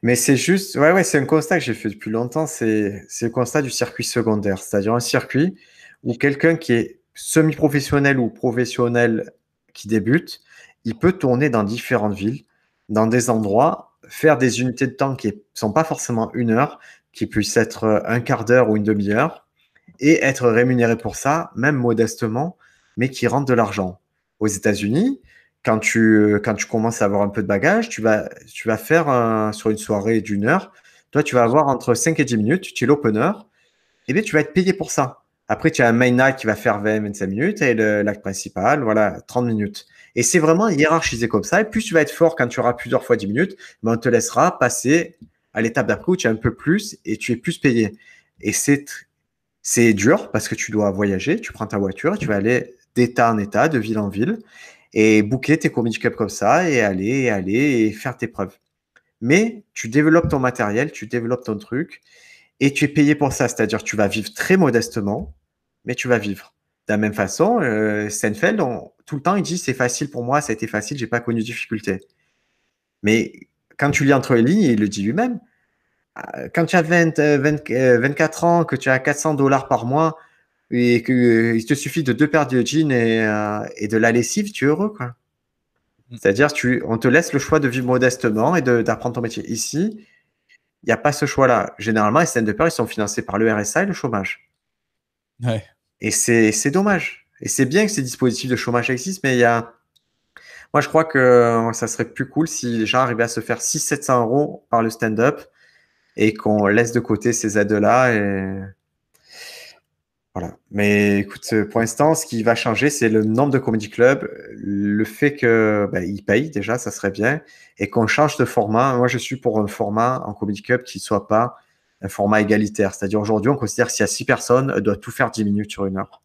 [SPEAKER 3] Mais c'est juste, ouais, ouais, c'est un constat que j'ai fait depuis longtemps, c'est le constat du circuit secondaire, c'est-à-dire un circuit où quelqu'un qui est semi-professionnel ou professionnel qui débute, il peut tourner dans différentes villes, dans des endroits, faire des unités de temps qui ne sont pas forcément une heure, qui puissent être un quart d'heure ou une demi-heure, et être rémunéré pour ça, même modestement, mais qui rentrent de l'argent. Aux États-Unis, quand tu, quand tu commences à avoir un peu de bagage, tu vas, tu vas faire sur une soirée d'une heure, toi, tu vas avoir entre 5 et 10 minutes, tu es l'opener, et bien tu vas être payé pour ça. Après, tu as un main night qui va faire 20-25 minutes et l'acte principal, voilà, 30 minutes. Et c'est vraiment hiérarchisé comme ça. Et plus tu vas être fort quand tu auras plusieurs fois 10 minutes, mais on te laissera passer à l'étape d'après où tu as un peu plus et tu es plus payé. Et c'est, c'est dur parce que tu dois voyager, tu prends ta voiture tu vas aller d'état en état, de ville en ville et boucler tes comedy cup comme ça et aller et aller et faire tes preuves. Mais tu développes ton matériel, tu développes ton truc et tu es payé pour ça. C'est-à-dire tu vas vivre très modestement, mais tu vas vivre. De la même façon, euh, Seinfeld, tout le temps, il dit c'est facile pour moi, ça a été facile, j'ai pas connu de difficulté. Mais quand tu lis entre les lignes, il le dit lui-même. Euh, quand tu as 20, 24 euh, ans, que tu as 400 dollars par mois, et qu'il euh, te suffit de deux paires de jeans et, euh, et de la lessive, tu es heureux. quoi. Mm. C'est-à-dire, tu, on te laisse le choix de vivre modestement et d'apprendre ton métier. Ici, il n'y a pas ce choix-là. Généralement, les scènes de peur, ils sont financés par le RSA et le chômage.
[SPEAKER 2] Ouais.
[SPEAKER 3] Et c'est dommage. Et c'est bien que ces dispositifs de chômage existent, mais il y a. Moi, je crois que euh, ça serait plus cool si les gens arrivaient à se faire 600-700 euros par le stand-up et qu'on laisse de côté ces aides-là et voilà. Mais écoute, pour l'instant, ce qui va changer, c'est le nombre de comedy clubs, le fait qu'ils ben, payent déjà, ça serait bien, et qu'on change de format. Moi, je suis pour un format en comedy club qui ne soit pas un format égalitaire. C'est-à-dire aujourd'hui, on considère que s'il y a six personnes, elle doit tout faire 10 minutes sur une heure.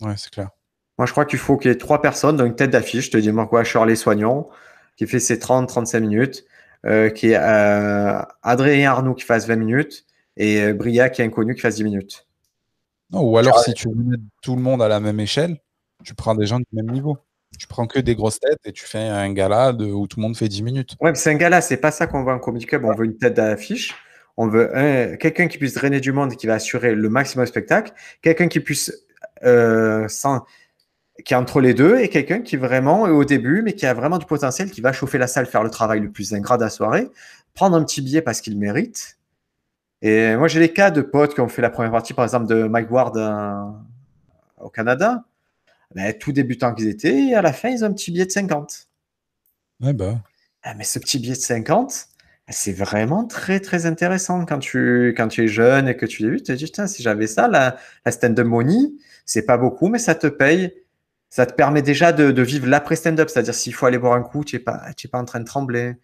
[SPEAKER 2] Ouais, c'est clair.
[SPEAKER 3] Moi, je crois qu'il faut qu'il y ait trois personnes dans une tête d'affiche. Je te dis, moi, quoi, Charlie Soignon, qui fait ses 30-35 minutes, euh, qui est euh, Adrien Arnoux qui fasse 20 minutes, et euh, Bria qui est inconnu qui fasse 10 minutes
[SPEAKER 2] ou alors, si tu veux mettre tout le monde à la même échelle, tu prends des gens du même niveau. Tu prends que des grosses têtes et tu fais un gala où tout le monde fait 10 minutes.
[SPEAKER 3] Ouais, mais c'est un gala, c'est pas ça qu'on veut en Comedy Club. On veut une tête d'affiche. On veut quelqu'un qui puisse drainer du monde et qui va assurer le maximum de spectacle. Quelqu'un qui puisse, euh, sans, qui est entre les deux et quelqu'un qui vraiment est au début, mais qui a vraiment du potentiel, qui va chauffer la salle, faire le travail le plus ingrat de la soirée, prendre un petit billet parce qu'il mérite et moi, j'ai les cas de potes qui ont fait la première partie, par exemple, de Mike Ward euh, au Canada. Ben, tout débutant qu'ils étaient, et à la fin, ils ont un petit billet de 50.
[SPEAKER 2] Ouais, bah.
[SPEAKER 3] Ah, mais ce petit billet de 50, C'est vraiment très très intéressant quand tu, quand tu es jeune et que tu débutes. Tu te dis, si j'avais ça, la, la stand-up money, c'est pas beaucoup, mais ça te paye. Ça te permet déjà de, vivre l'après stand-up. C'est-à-dire, s'il faut aller boire un coup, tu n'es pas, pas en train de trembler.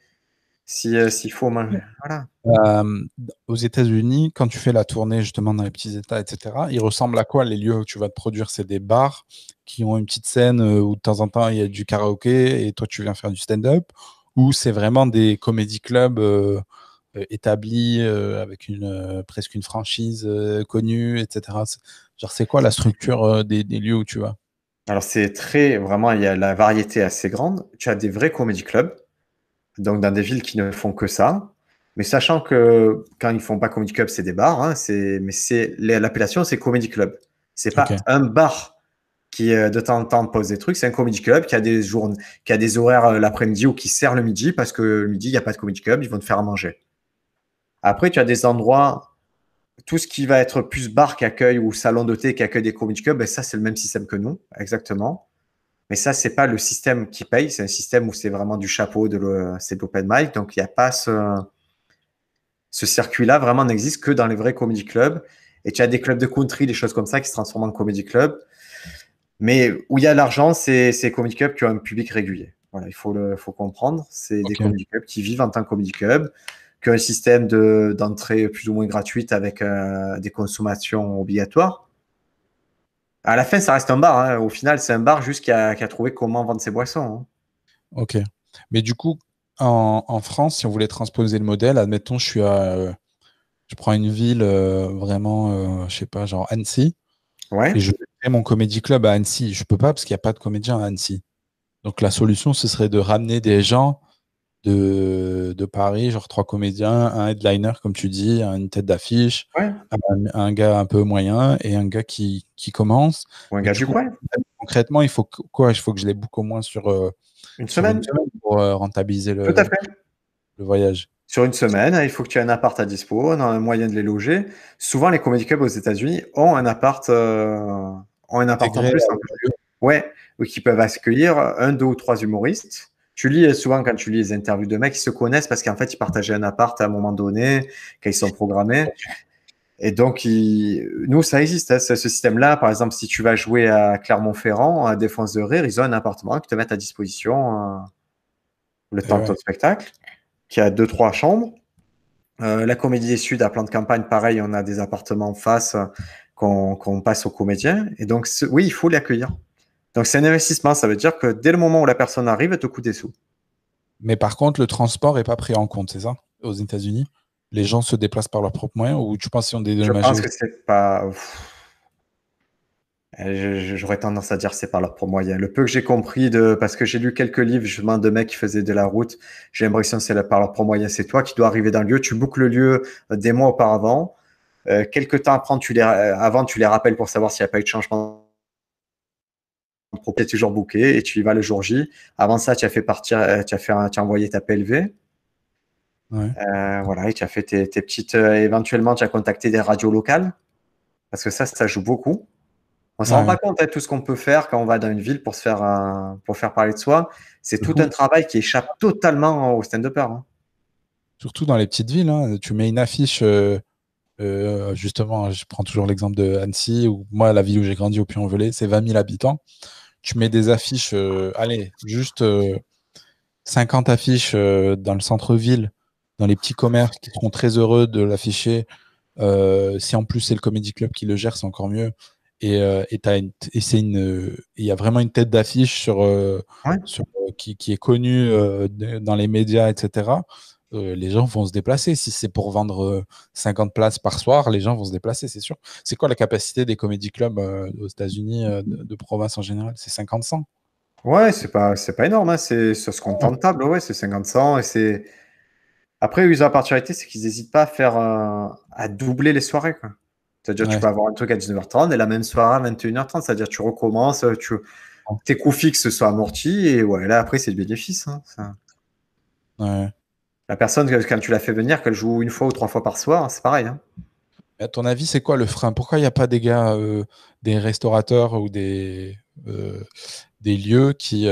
[SPEAKER 3] Euh, s'il faut manger. Voilà.
[SPEAKER 2] Euh, aux États-Unis, quand tu fais la tournée justement dans les petits États, etc., ils ressemblent à quoi les lieux où tu vas te produire? C'est des bars qui ont une petite scène euh, où de temps en temps il y a du karaoké et toi tu viens faire du stand-up? Ou c'est vraiment des comédie clubs euh, établis euh, avec une, presque une franchise connue, etc. Genre, c'est quoi la structure des, lieux où tu vas?
[SPEAKER 3] Alors, c'est très, vraiment, il y a la variété assez grande. Tu as des vrais comédie clubs, donc dans des villes qui ne font que ça. Mais sachant que quand ils font pas comédie club, c'est des bars, hein, mais c'est l'appellation, c'est comédie club. C'est pas un bar qui euh, de temps en temps pose des trucs. C'est un comedy club qui a des journées, qui a des horaires euh, l'après-midi ou qui sert le midi parce que le midi, il n'y a pas de comedy club, ils vont te faire à manger. Après, tu as des endroits, tout ce qui va être plus bar qui accueille ou salon de thé qui accueille des comedy clubs, ben ça, c'est le même système que nous, exactement. Mais ça, c'est pas le système qui paye, c'est un système où c'est vraiment du chapeau, de c'est de l'open mic. Donc, il n'y a pas ce, ce circuit-là, vraiment n'existe que dans les vrais comedy clubs. Et tu as des clubs de country, des choses comme ça qui se transforment en comedy club. Mais où il y a l'argent, c'est ces comedy clubs qui ont un public régulier. Voilà, il faut, le, faut comprendre. C'est des comedy clubs qui vivent en tant que comedy club, qui ont un système d'entrée plus ou moins gratuite avec euh, des consommations obligatoires. À la fin, ça reste un bar. Hein. Au final, c'est un bar juste qui a, trouvé comment vendre ses boissons. Hein.
[SPEAKER 2] Ok. Mais du coup, en, France, si on voulait transposer le modèle, admettons, je suis à. Euh, je prends une ville euh, vraiment, je sais pas, genre Annecy.
[SPEAKER 3] Ouais.
[SPEAKER 2] Et je mon comédie club à Annecy. Je peux pas parce qu'il n'y a pas de comédien à Annecy. Donc la solution, ce serait de ramener des gens de, de Paris, genre trois comédiens, un headliner, comme tu dis, une tête d'affiche, un, gars un peu moyen et un gars qui, qui commence.
[SPEAKER 3] Ou un gars du coin.
[SPEAKER 2] Concrètement, il faut quoi Il faut que je les book au moins sur,
[SPEAKER 3] euh, une, semaine.
[SPEAKER 2] pour euh, rentabiliser le, le voyage
[SPEAKER 3] sur une semaine, il faut que tu aies un appart à dispo, un moyen de les loger. Souvent, les comédie clubs aux États-Unis ont un appart, euh, ont un appart en plus. Ouais, qui peuvent accueillir un, deux ou trois humoristes. Tu lis souvent quand tu lis les interviews de mecs, ils se connaissent parce qu'en fait, ils partageaient un appart à un moment donné, quand ils sont programmés. Et donc, nous, ça existe, hein, ce système-là. Par exemple, si tu vas jouer à Clermont-Ferrand, à Défense de Rire, ils ont un appartement qui te mettent à disposition euh, le temps de ton spectacle, qui a deux, trois chambres. Euh, la Comédie des Sud, à plan de campagne, pareil, on a des appartements en face qu'on passe aux comédiens. Et donc, oui, il faut l'accueillir. Donc, c'est un investissement. Ça veut dire que dès le moment où la personne arrive, elle te coûte des sous.
[SPEAKER 2] Mais par contre, le transport n'est pas pris en compte, c'est ça? Aux États-Unis Les gens se déplacent par leurs propres moyens ou tu penses qu'ils ont des
[SPEAKER 3] Je pense que c'est pas. J'aurais tendance à dire c'est par leurs propres moyens. Le peu que j'ai compris de, parce que j'ai lu quelques livres justement de mecs qui faisaient de la route, j'ai l'impression que c'est par leurs propres moyens. C'est toi qui dois arriver dans le lieu, tu boucles le lieu euh, des mois auparavant. Euh, quelques temps après, tu les, euh, avant, tu les rappelles pour savoir s'il n'y a pas eu de changement. Es toujours booké et tu y vas le jour J. Avant ça, tu as fait partir, euh, tu as, fait tu as envoyé ta PLV. voilà, et tu as fait tes, petites. éventuellement, tu as contacté des radios locales parce que ça, ça joue beaucoup. On ne s'en rend pas compte de hein, tout ce qu'on peut faire quand on va dans une ville pour se faire, pour faire parler de soi. C'est tout un travail qui échappe totalement au stand-upper. Hein.
[SPEAKER 2] Surtout dans les petites villes, hein. tu mets une affiche euh, justement, je prends toujours l'exemple de Annecy, où moi, la ville où j'ai grandi au Puy-en-Velay, c'est 20 000 habitants. Tu mets des affiches, euh, allez, juste 50 euh, affiches dans le centre-ville, dans les petits commerces qui seront très heureux de l'afficher. si en plus c'est le Comedy Club qui le gère, c'est encore mieux. Et il y a vraiment une tête d'affiche sur, qui, qui, est connue dans les médias, etc. Euh, les gens vont se déplacer. Si c'est pour vendre 50 euh, places par soir, les gens vont se déplacer, c'est sûr. C'est quoi la capacité des comédie clubs euh, aux États-Unis, de, province en général? C'est 50-100
[SPEAKER 3] Ouais, c'est pas, c'est pas énorme. Hein. C'est, ça se compte en table, ouais, c'est 50-100. Et c'est... Après, la particularité, c'est qu'ils n'hésitent pas à faire à doubler les soirées. C'est-à-dire, tu peux avoir un truc à 19h30 et la même soirée à 21h30. C'est-à-dire, tu recommences, tu... tes coûts fixes sont amortis et ouais, là, après, c'est le bénéfice. Hein,
[SPEAKER 2] ouais.
[SPEAKER 3] La personne, quand tu la fais venir, qu'elle joue une fois ou trois fois par soir, c'est pareil. Hein.
[SPEAKER 2] À ton avis, c'est quoi le frein? Pourquoi il n'y a pas des gars, euh, des restaurateurs ou des, euh, des lieux qui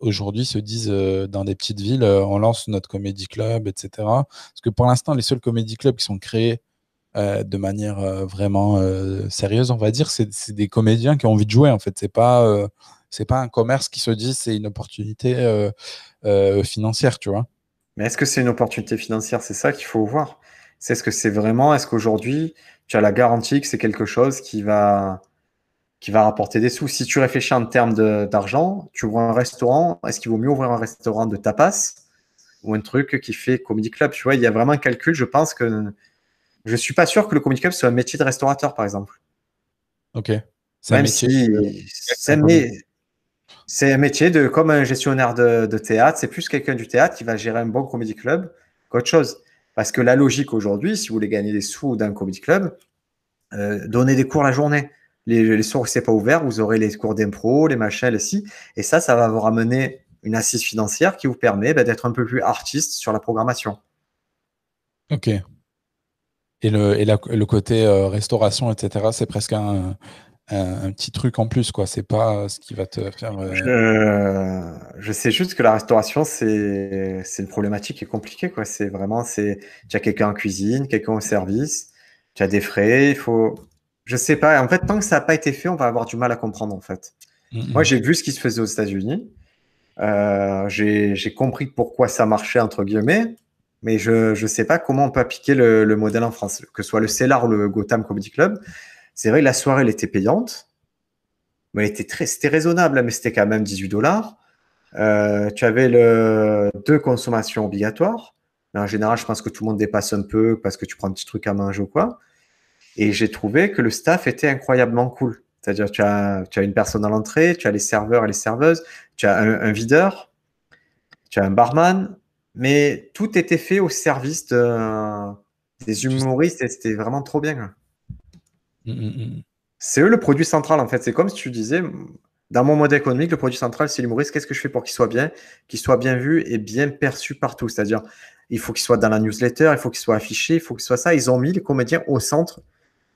[SPEAKER 2] aujourd'hui se disent dans des petites villes, on lance notre comédie club, etc. Parce que pour l'instant, les seuls comédie clubs qui sont créés de manière vraiment sérieuse, on va dire, c'est des comédiens qui ont envie de jouer. En fait, c'est pas c'est pas un commerce qui se dit c'est une opportunité financière, tu vois.
[SPEAKER 3] Mais est-ce que c'est une opportunité financière? C'est ça qu'il faut voir. C'est ce que c'est vraiment? Est-ce qu'aujourd'hui tu as la garantie que c'est quelque chose qui va qui va rapporter des sous? Si tu réfléchis en termes d'argent, tu ouvres un restaurant, est-ce qu'il vaut mieux ouvrir un restaurant de tapas ou un truc qui fait comedy club? Tu vois, il y a vraiment un calcul. Je pense que je suis pas sûr que le comedy club soit un métier de restaurateur, par exemple.
[SPEAKER 2] Ok.
[SPEAKER 3] C'est un métier. C'est un métier de comme un gestionnaire de, théâtre. C'est plus quelqu'un du théâtre qui va gérer un bon comedy club qu'autre chose. Parce que la logique aujourd'hui, si vous voulez gagner des sous d'un comedy club, euh, donner des cours la journée les, les sourds, c'est pas ouvert, vous aurez les cours d'impro, les machins, les si. Et ça, ça va vous ramener une assise financière qui vous permet bah, d'être un peu plus artiste sur la programmation.
[SPEAKER 2] Ok. Et le, et le côté euh, restauration, etc., c'est presque un, un, petit truc en plus, quoi. C'est pas ce qui va te faire.
[SPEAKER 3] Euh, je, sais juste que la restauration, c'est une problématique qui est compliquée, quoi. C'est vraiment, c'est tu as quelqu'un en cuisine, quelqu'un au service, tu as des frais, il faut je sais pas. En fait, tant que ça n'a pas été fait, on va avoir du mal à comprendre, en fait. Moi, j'ai vu ce qui se faisait aux États-Unis. Euh, j'ai compris pourquoi ça marchait, entre guillemets. Mais je ne sais pas comment on peut appliquer le, modèle en France, que ce soit le Cellar ou le Gotham Comedy Club. C'est vrai, la soirée, elle était payante. Mais était très, c'était raisonnable, mais c'était quand même 18 dollars. Euh, tu avais le, deux consommations obligatoires. Mais en général, je pense que tout le monde dépasse un peu parce que tu prends un petit truc à manger ou quoi. Et j'ai trouvé que le staff était incroyablement cool. C'est-à-dire, tu as, tu as une personne à l'entrée, tu as les serveurs et les serveuses, tu as un, videur, tu as un barman, mais tout était fait au service des humoristes et c'était vraiment trop bien. Mm, mm, mm. C'est eux le produit central en fait. C'est comme si tu disais, dans mon modèle économique, le produit central, c'est l'humoriste. Qu'est-ce que je fais pour qu'il soit bien, qu'il soit bien vu et bien perçu partout? C'est-à-dire, il faut qu'il soit dans la newsletter, il faut qu'il soit affiché, il faut qu'il soit ça. Ils ont mis les comédiens au centre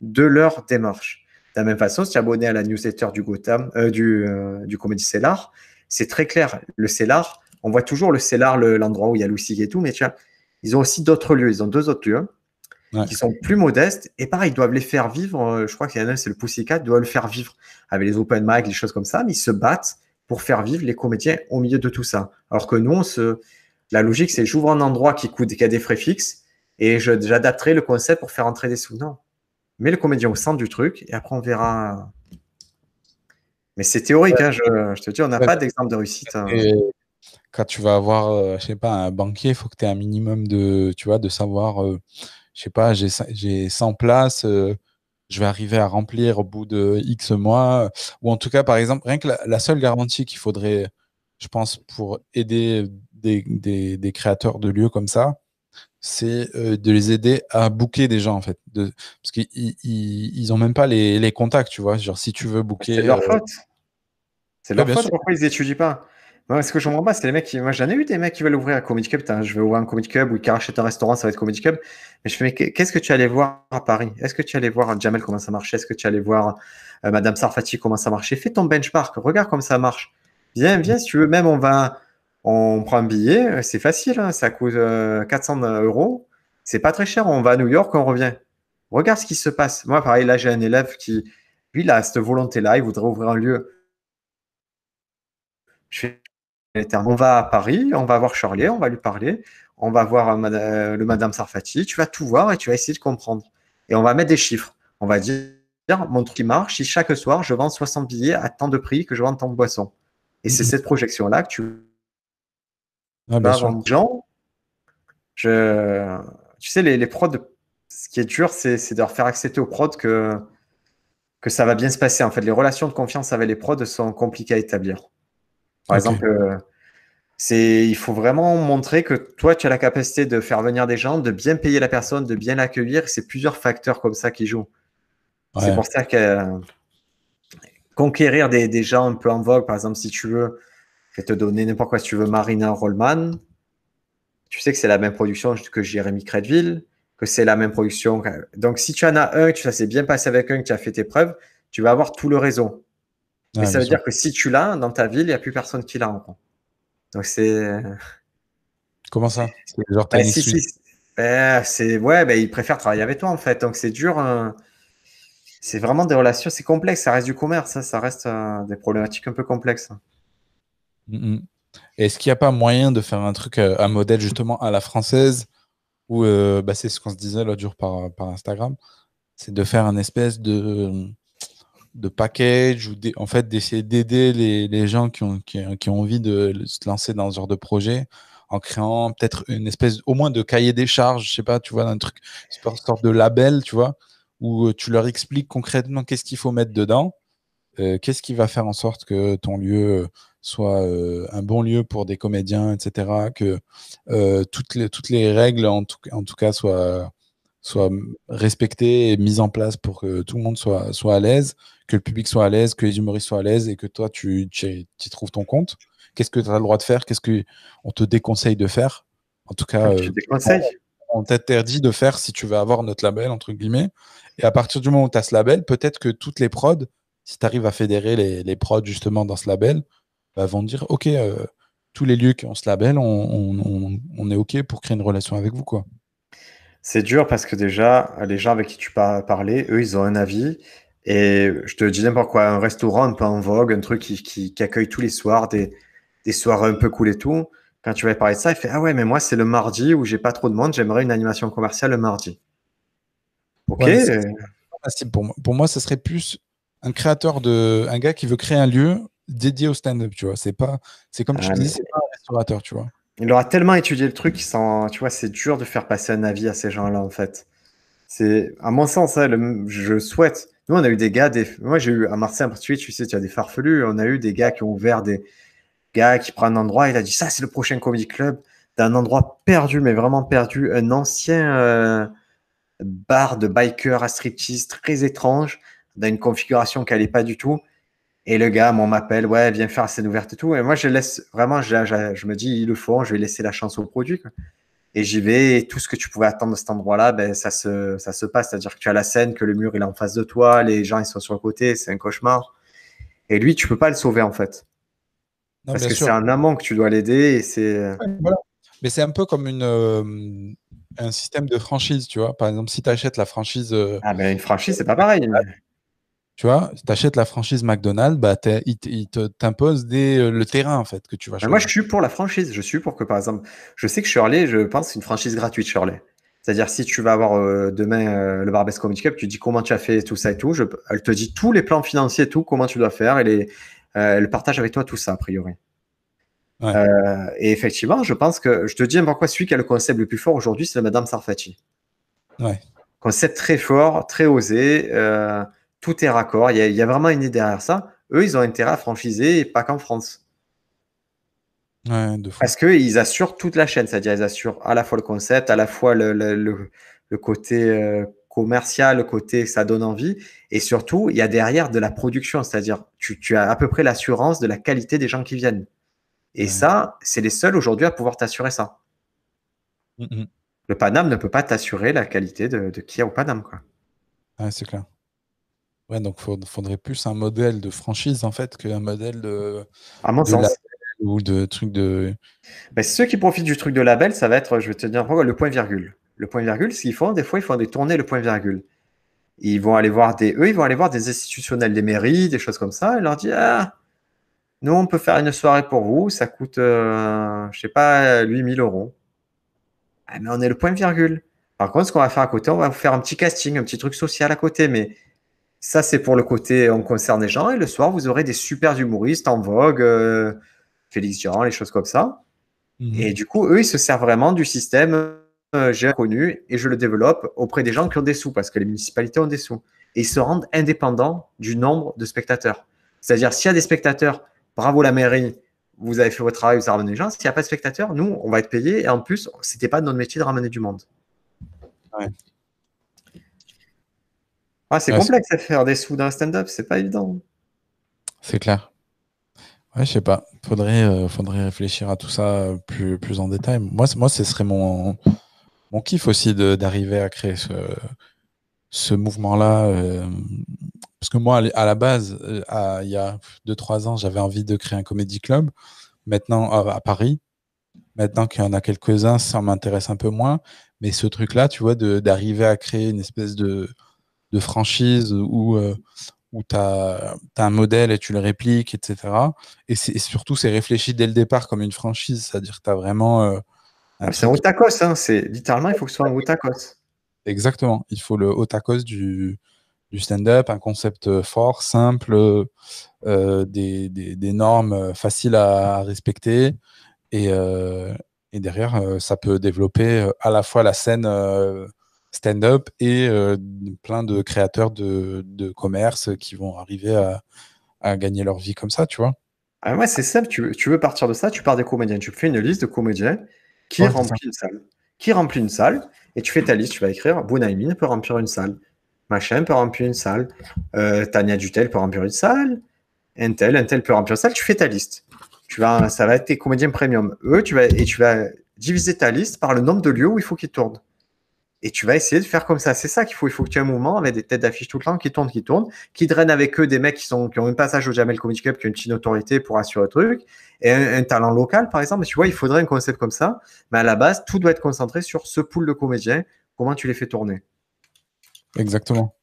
[SPEAKER 3] de leur démarche. De la même façon, si tu es abonné à la newsletter du Gotham, euh, du, euh, du Comedy Cellar, c'est très clair. Le Cellar, on voit toujours le Cellar, l'endroit où il y a Louis et tout, mais vois, ils ont aussi d'autres lieux. Ils ont deux autres lieux qui sont plus modestes. Et pareil, ils doivent les faire vivre. Euh, je crois qu'il y en a c'est le Pussycat, ils doivent le faire vivre avec les open mic, les choses comme ça, mais ils se battent pour faire vivre les comédiens au milieu de tout ça. Alors que nous, on se... la logique, c'est j'ouvre un endroit qui coûte, qui a des frais fixes et j'adapterai le concept pour faire entrer des sous. Non mets le comédien au centre du truc et après on verra. Mais c'est théorique, hein, je, te dis, on n'a pas d'exemple de réussite. Hein.
[SPEAKER 2] Quand tu vas avoir, euh, je sais pas, un banquier, il faut que tu aies un minimum de, tu vois, de savoir, euh, je sais pas, j'ai 100 places, euh, je vais arriver à remplir au bout de X mois. Ou en tout cas, par exemple, rien que la, seule garantie qu'il faudrait, je pense, pour aider des, des créateurs de lieux comme ça, c'est euh, de les aider à booker des gens en fait. De, parce qu'ils ils, ont même pas les, les, contacts, tu vois. Genre si tu veux booker.
[SPEAKER 3] C'est leur euh, faute. C'est leur faute. Pourquoi ils étudient pas? Moi, ce que je comprends pas, c'est les mecs qui. Moi, j'en ai eu des mecs qui veulent ouvrir un comedy club. je veux ouvrir un comedy club ou qui rachètent un restaurant, ça va être comedy club. Mais je fais, mais qu'est-ce que tu allais voir à Paris? Est-ce que tu allais voir Jamel comment ça marchait? Est-ce que tu allais voir euh, Madame Sarfati comment ça marchait? Fais ton benchmark. Regarde comment ça marche. Viens, viens, si tu veux. Même, on va on prend un billet, c'est facile, hein, ça coûte 400 euh, euros. C'est pas très cher, on va à New York, on revient. Regarde ce qui se passe. Moi, pareil, là, j'ai un élève qui, lui, il a cette volonté-là, il voudrait ouvrir un lieu. On va à Paris, on va voir Charlie, on va lui parler, on va voir euh, le Madame Sarfati, tu vas tout voir et tu vas essayer de comprendre. Et on va mettre des chiffres. On va dire, mon truc marche si chaque soir, je vends 60 billets à tant de prix que je vends tant de boissons. Et c'est mhm. cette projection-là que tu ah, gens. Je... Tu sais, les, les prods, ce qui est dur, c'est de leur faire accepter aux prods que, que ça va bien se passer. En fait, les relations de confiance avec les prods sont compliquées à établir. Par exemple, euh, c'est, il faut vraiment montrer que toi, tu as la capacité de faire venir des gens, de bien payer la personne, de bien l'accueillir. C'est plusieurs facteurs comme ça qui jouent. C'est pour ça que conquérir des, des, gens un peu en vogue, par exemple, si tu veux, je vais te donner n'importe quoi. Si tu veux Marina Rollman, tu sais que c'est la même production que Jérémy Crédville, que c'est la même production. Donc, si tu en as un, que ça s'est bien passé avec un, que tu as fait tes preuves, tu vas avoir tout le réseau. Mais ça veut dire que si tu l'as, dans ta ville, il n'y a plus personne qui l'a encore. Donc c'est.
[SPEAKER 2] Comment ça?
[SPEAKER 3] C'est genre bah, eh, c'est ouais, bah, ils préfèrent travailler avec toi en fait. Donc c'est dur. Hein. C'est vraiment des relations, c'est complexe. Ça reste du commerce, ça, hein. ça reste euh, des problématiques un peu complexes.
[SPEAKER 2] Mm, mm. Est-ce qu'il n'y a pas moyen de faire un truc, euh, un modèle justement à la française, ou euh, bah, c'est ce qu'on se disait l'autre jour par, par Instagram, c'est de faire un espèce de, de package ou en fait d'essayer d'aider les, les, gens qui ont, qui, qui, ont envie de se lancer dans ce genre de projet en créant peut-être une espèce au moins de cahier des charges, je sais pas, tu vois, un truc, une sorte de label, tu vois, où euh, tu leur expliques concrètement qu'est-ce qu'il faut mettre dedans, euh, qu'est-ce qui va faire en sorte que ton lieu soit euh, un bon lieu pour des comédiens, etc., que toutes, les, toutes les règles, en tout, en tout cas, soient, soient respectées et mises en place pour que tout le monde soit, soit à l'aise, que le public soit à l'aise, que les humoristes soient à l'aise et que toi, tu, tu, tu trouves ton compte. Qu'est-ce que tu as le droit de faire? Qu'est-ce qu'on te déconseille de faire? En tout cas, on, t'interdit de faire si tu veux avoir notre label, entre guillemets. Et à partir du moment où tu as ce label, peut-être que toutes les prods, si tu arrives à fédérer les, les, prods justement dans ce label, bah, vont dire Ok, euh, tous les lieux qui ont ce label, on, est OK pour créer une relation avec vous. quoi.
[SPEAKER 3] C'est dur parce que déjà, les gens avec qui tu peux parler, eux, ils ont un avis. Et je te dis n'importe quoi, un restaurant un peu en vogue, un truc qui, qui accueille tous les soirs des, des soirées un peu cool et tout. Quand tu vas parler de ça, il fait Ah ouais, mais moi, c'est le mardi où j'ai pas trop de monde, j'aimerais une animation commerciale le mardi.
[SPEAKER 2] Ok. pour, moi. pour moi, ce serait plus un créateur de. un gars qui veut créer un lieu dédié au stand-up, tu vois. C'est pas. C'est comme tu ah, dis, c'est pas un restaurateur, tu vois.
[SPEAKER 3] Il aura tellement étudié le truc qu'il sent. Tu vois, c'est dur de faire passer un avis à ces gens-là, en fait. C'est, à mon sens, hein, je souhaite. Nous, on a eu des gars, moi j'ai eu à Marseille en particulier, tu sais, tu as des farfelus. On a eu des gars qui ont ouvert des, gars qui prend un endroit, il a dit ça, c'est le prochain comedy club d'un endroit perdu, mais vraiment perdu, un ancien euh, bar de bikers à striptease très étrange, dans une configuration qui n'allait pas du tout. Et le gars, on m'appelle, ouais, viens faire scène ouverte et tout. Et moi, je laisse vraiment, je, me dis, ils le font, je vais laisser la chance au produit. Et j'y vais, et tout ce que tu pouvais attendre de cet endroit-là, ben, ça, se, ça se passe. C'est-à-dire que tu as la scène, que le mur il est en face de toi, les gens ils sont sur le côté, c'est un cauchemar. Et lui, tu peux pas le sauver en fait. Parce que c'est un amant que tu dois l'aider c'est. Euh,
[SPEAKER 2] Mais c'est un peu comme une, euh, un système de franchise, tu vois. Par exemple, si tu achètes la franchise. Euh,
[SPEAKER 3] ah, mais une franchise, c'est pas pareil.
[SPEAKER 2] Tu vois, tu achètes la franchise McDonald's, bah, il t'impose le terrain, en fait, que tu vas
[SPEAKER 3] choisir. Moi, je suis pour la franchise. Je suis pour que, par exemple, je sais que Shirley, je pense, c'est une franchise gratuite, Shirley. C'est-à-dire, si tu vas avoir demain le Barbès Comedy Cup, tu dis comment tu as fait tout ça et tout. Je, elle te dit tous les plans financiers et tout, comment tu dois faire et les, euh, elle partage avec toi tout ça, a priori. Euh, et effectivement, je pense que je te dis pourquoi celui qui a le concept le plus fort aujourd'hui, c'est la Madame Sarfati.
[SPEAKER 2] Ouais.
[SPEAKER 3] Concept très fort, très osé, euh, tout est raccord. Il y, a, vraiment une idée derrière ça. Eux, ils ont intérêt à franchiser et pas qu'en France.
[SPEAKER 2] Ouais, de
[SPEAKER 3] Parce qu'ils assurent toute la chaîne, c'est-à-dire ils assurent à la fois le concept, à la fois le, le, côté commercial, côté ça donne envie. Et surtout, il y a derrière de la production, c'est-à-dire tu, tu, as à peu près l'assurance de la qualité des gens qui viennent. Et ça, c'est les seuls aujourd'hui à pouvoir t'assurer ça. Mm, mm. Le Panam ne peut pas t'assurer la qualité de, de qui a au Panam. Quoi.
[SPEAKER 2] Ouais, c'est clair. Ouais, donc il faudrait plus un modèle de franchise en fait qu'un modèle de.
[SPEAKER 3] À mon sens.
[SPEAKER 2] Ou de truc de.
[SPEAKER 3] Ben, ceux qui profitent du truc de label, ça va être, je vais te dire, le point virgule le point virgule, ce qu'ils font, des fois, ils font des tournées le point virgule. Ils vont aller voir des, eux, ils vont aller voir des institutionnels, des mairies, des choses comme ça, et leur dire, ah, nous, on peut faire une soirée pour vous, ça coûte, euh, je sais pas, 8000 euros. Ah, mais on est le point virgule. Par contre, ce qu'on va faire à côté, on va faire un petit casting, un petit truc social à côté, mais ça, c'est pour le côté, on concerne les gens, et le soir, vous aurez des super humoristes en vogue, euh, Félix Durand, les choses comme ça. Mhm. Et du coup, eux, ils se servent vraiment du système euh, j'ai connu et je le développe auprès des gens qui ont des sous, parce que les municipalités ont des sous. Et ils se rendent indépendants du nombre de spectateurs. C'est-à-dire, s'il y a des spectateurs, bravo la mairie, vous avez fait votre travail, vous avez ramené des gens. S'il n'y a pas de spectateurs, nous, on va être payés. Et en plus, c'était pas notre métier de ramener du monde. Ah, c'est complexe à faire des sous d'un stand-up, c'est pas évident.
[SPEAKER 2] C'est clair. Ouais, je sais pas. Faudrait, euh, faudrait réfléchir à tout ça plus, plus en détail. Moi, moi, ce serait mon, mon kiff aussi d'arriver à créer ce, ce mouvement-là. euh, parce que moi, à la base, euh, à- il y a 2-3 ans, j'avais envie de créer un comédie club. Maintenant, à, à Paris. Maintenant qu'il y en a quelques-uns, ça m'intéresse un peu moins. Mais ce truc-là, tu vois, d'arriver à créer une espèce de, de franchise où, euh, où tu as, un modèle et tu le répliques, etc. Et, et surtout, c'est réfléchi dès le départ comme une franchise. C'est-à-dire que tu as vraiment. euh,
[SPEAKER 3] C'est un
[SPEAKER 2] truc-
[SPEAKER 3] otakos, hein. C'est littéralement, il faut que ce soit un otakos.
[SPEAKER 2] Exactement. Il faut le haut cause du, du stand-up, un concept euh, fort, simple, euh, des, des- des normes faciles à, à respecter. Et, et derrière, ça peut développer à la fois la scène stand-up et euh, plein de créateurs de, de commerce qui vont arriver à, à gagner leur vie comme ça, tu vois.
[SPEAKER 3] Ah ouais, c'est simple. Tu veux, tu veux partir de ça, tu pars des comédiens. Tu fais une liste de comédiens qui
[SPEAKER 2] Ouais,
[SPEAKER 3] remplit une salle. Qui remplit une salle, et tu fais ta liste. Tu vas écrire Bounaïmin peut remplir une salle. Machin peut remplir une salle. Euh, Tania Dutel peut remplir une salle. Un tel, un tel peut remplir une salle. Tu fais ta liste. Tu vas, ça va être tes comédiens premium. Eux, tu vas, et tu vas diviser ta liste par le nombre de lieux où il faut qu'ils tournent. Et tu vas essayer de faire comme ça. C'est ça qu'il faut. Il faut que tu aies un mouvement avec des têtes d'affiche tout le temps qui tournent, qui tournent, qui drainent avec eux des mecs qui, sont, qui ont un passage au Jamel Comedy Club, qui ont une petite autorité pour assurer le truc, et un, un talent local, par exemple. Tu vois, il faudrait un concept comme ça. Mais à la base, tout doit être concentré sur ce pool de comédiens. Comment tu les fais tourner?
[SPEAKER 2] Exactement.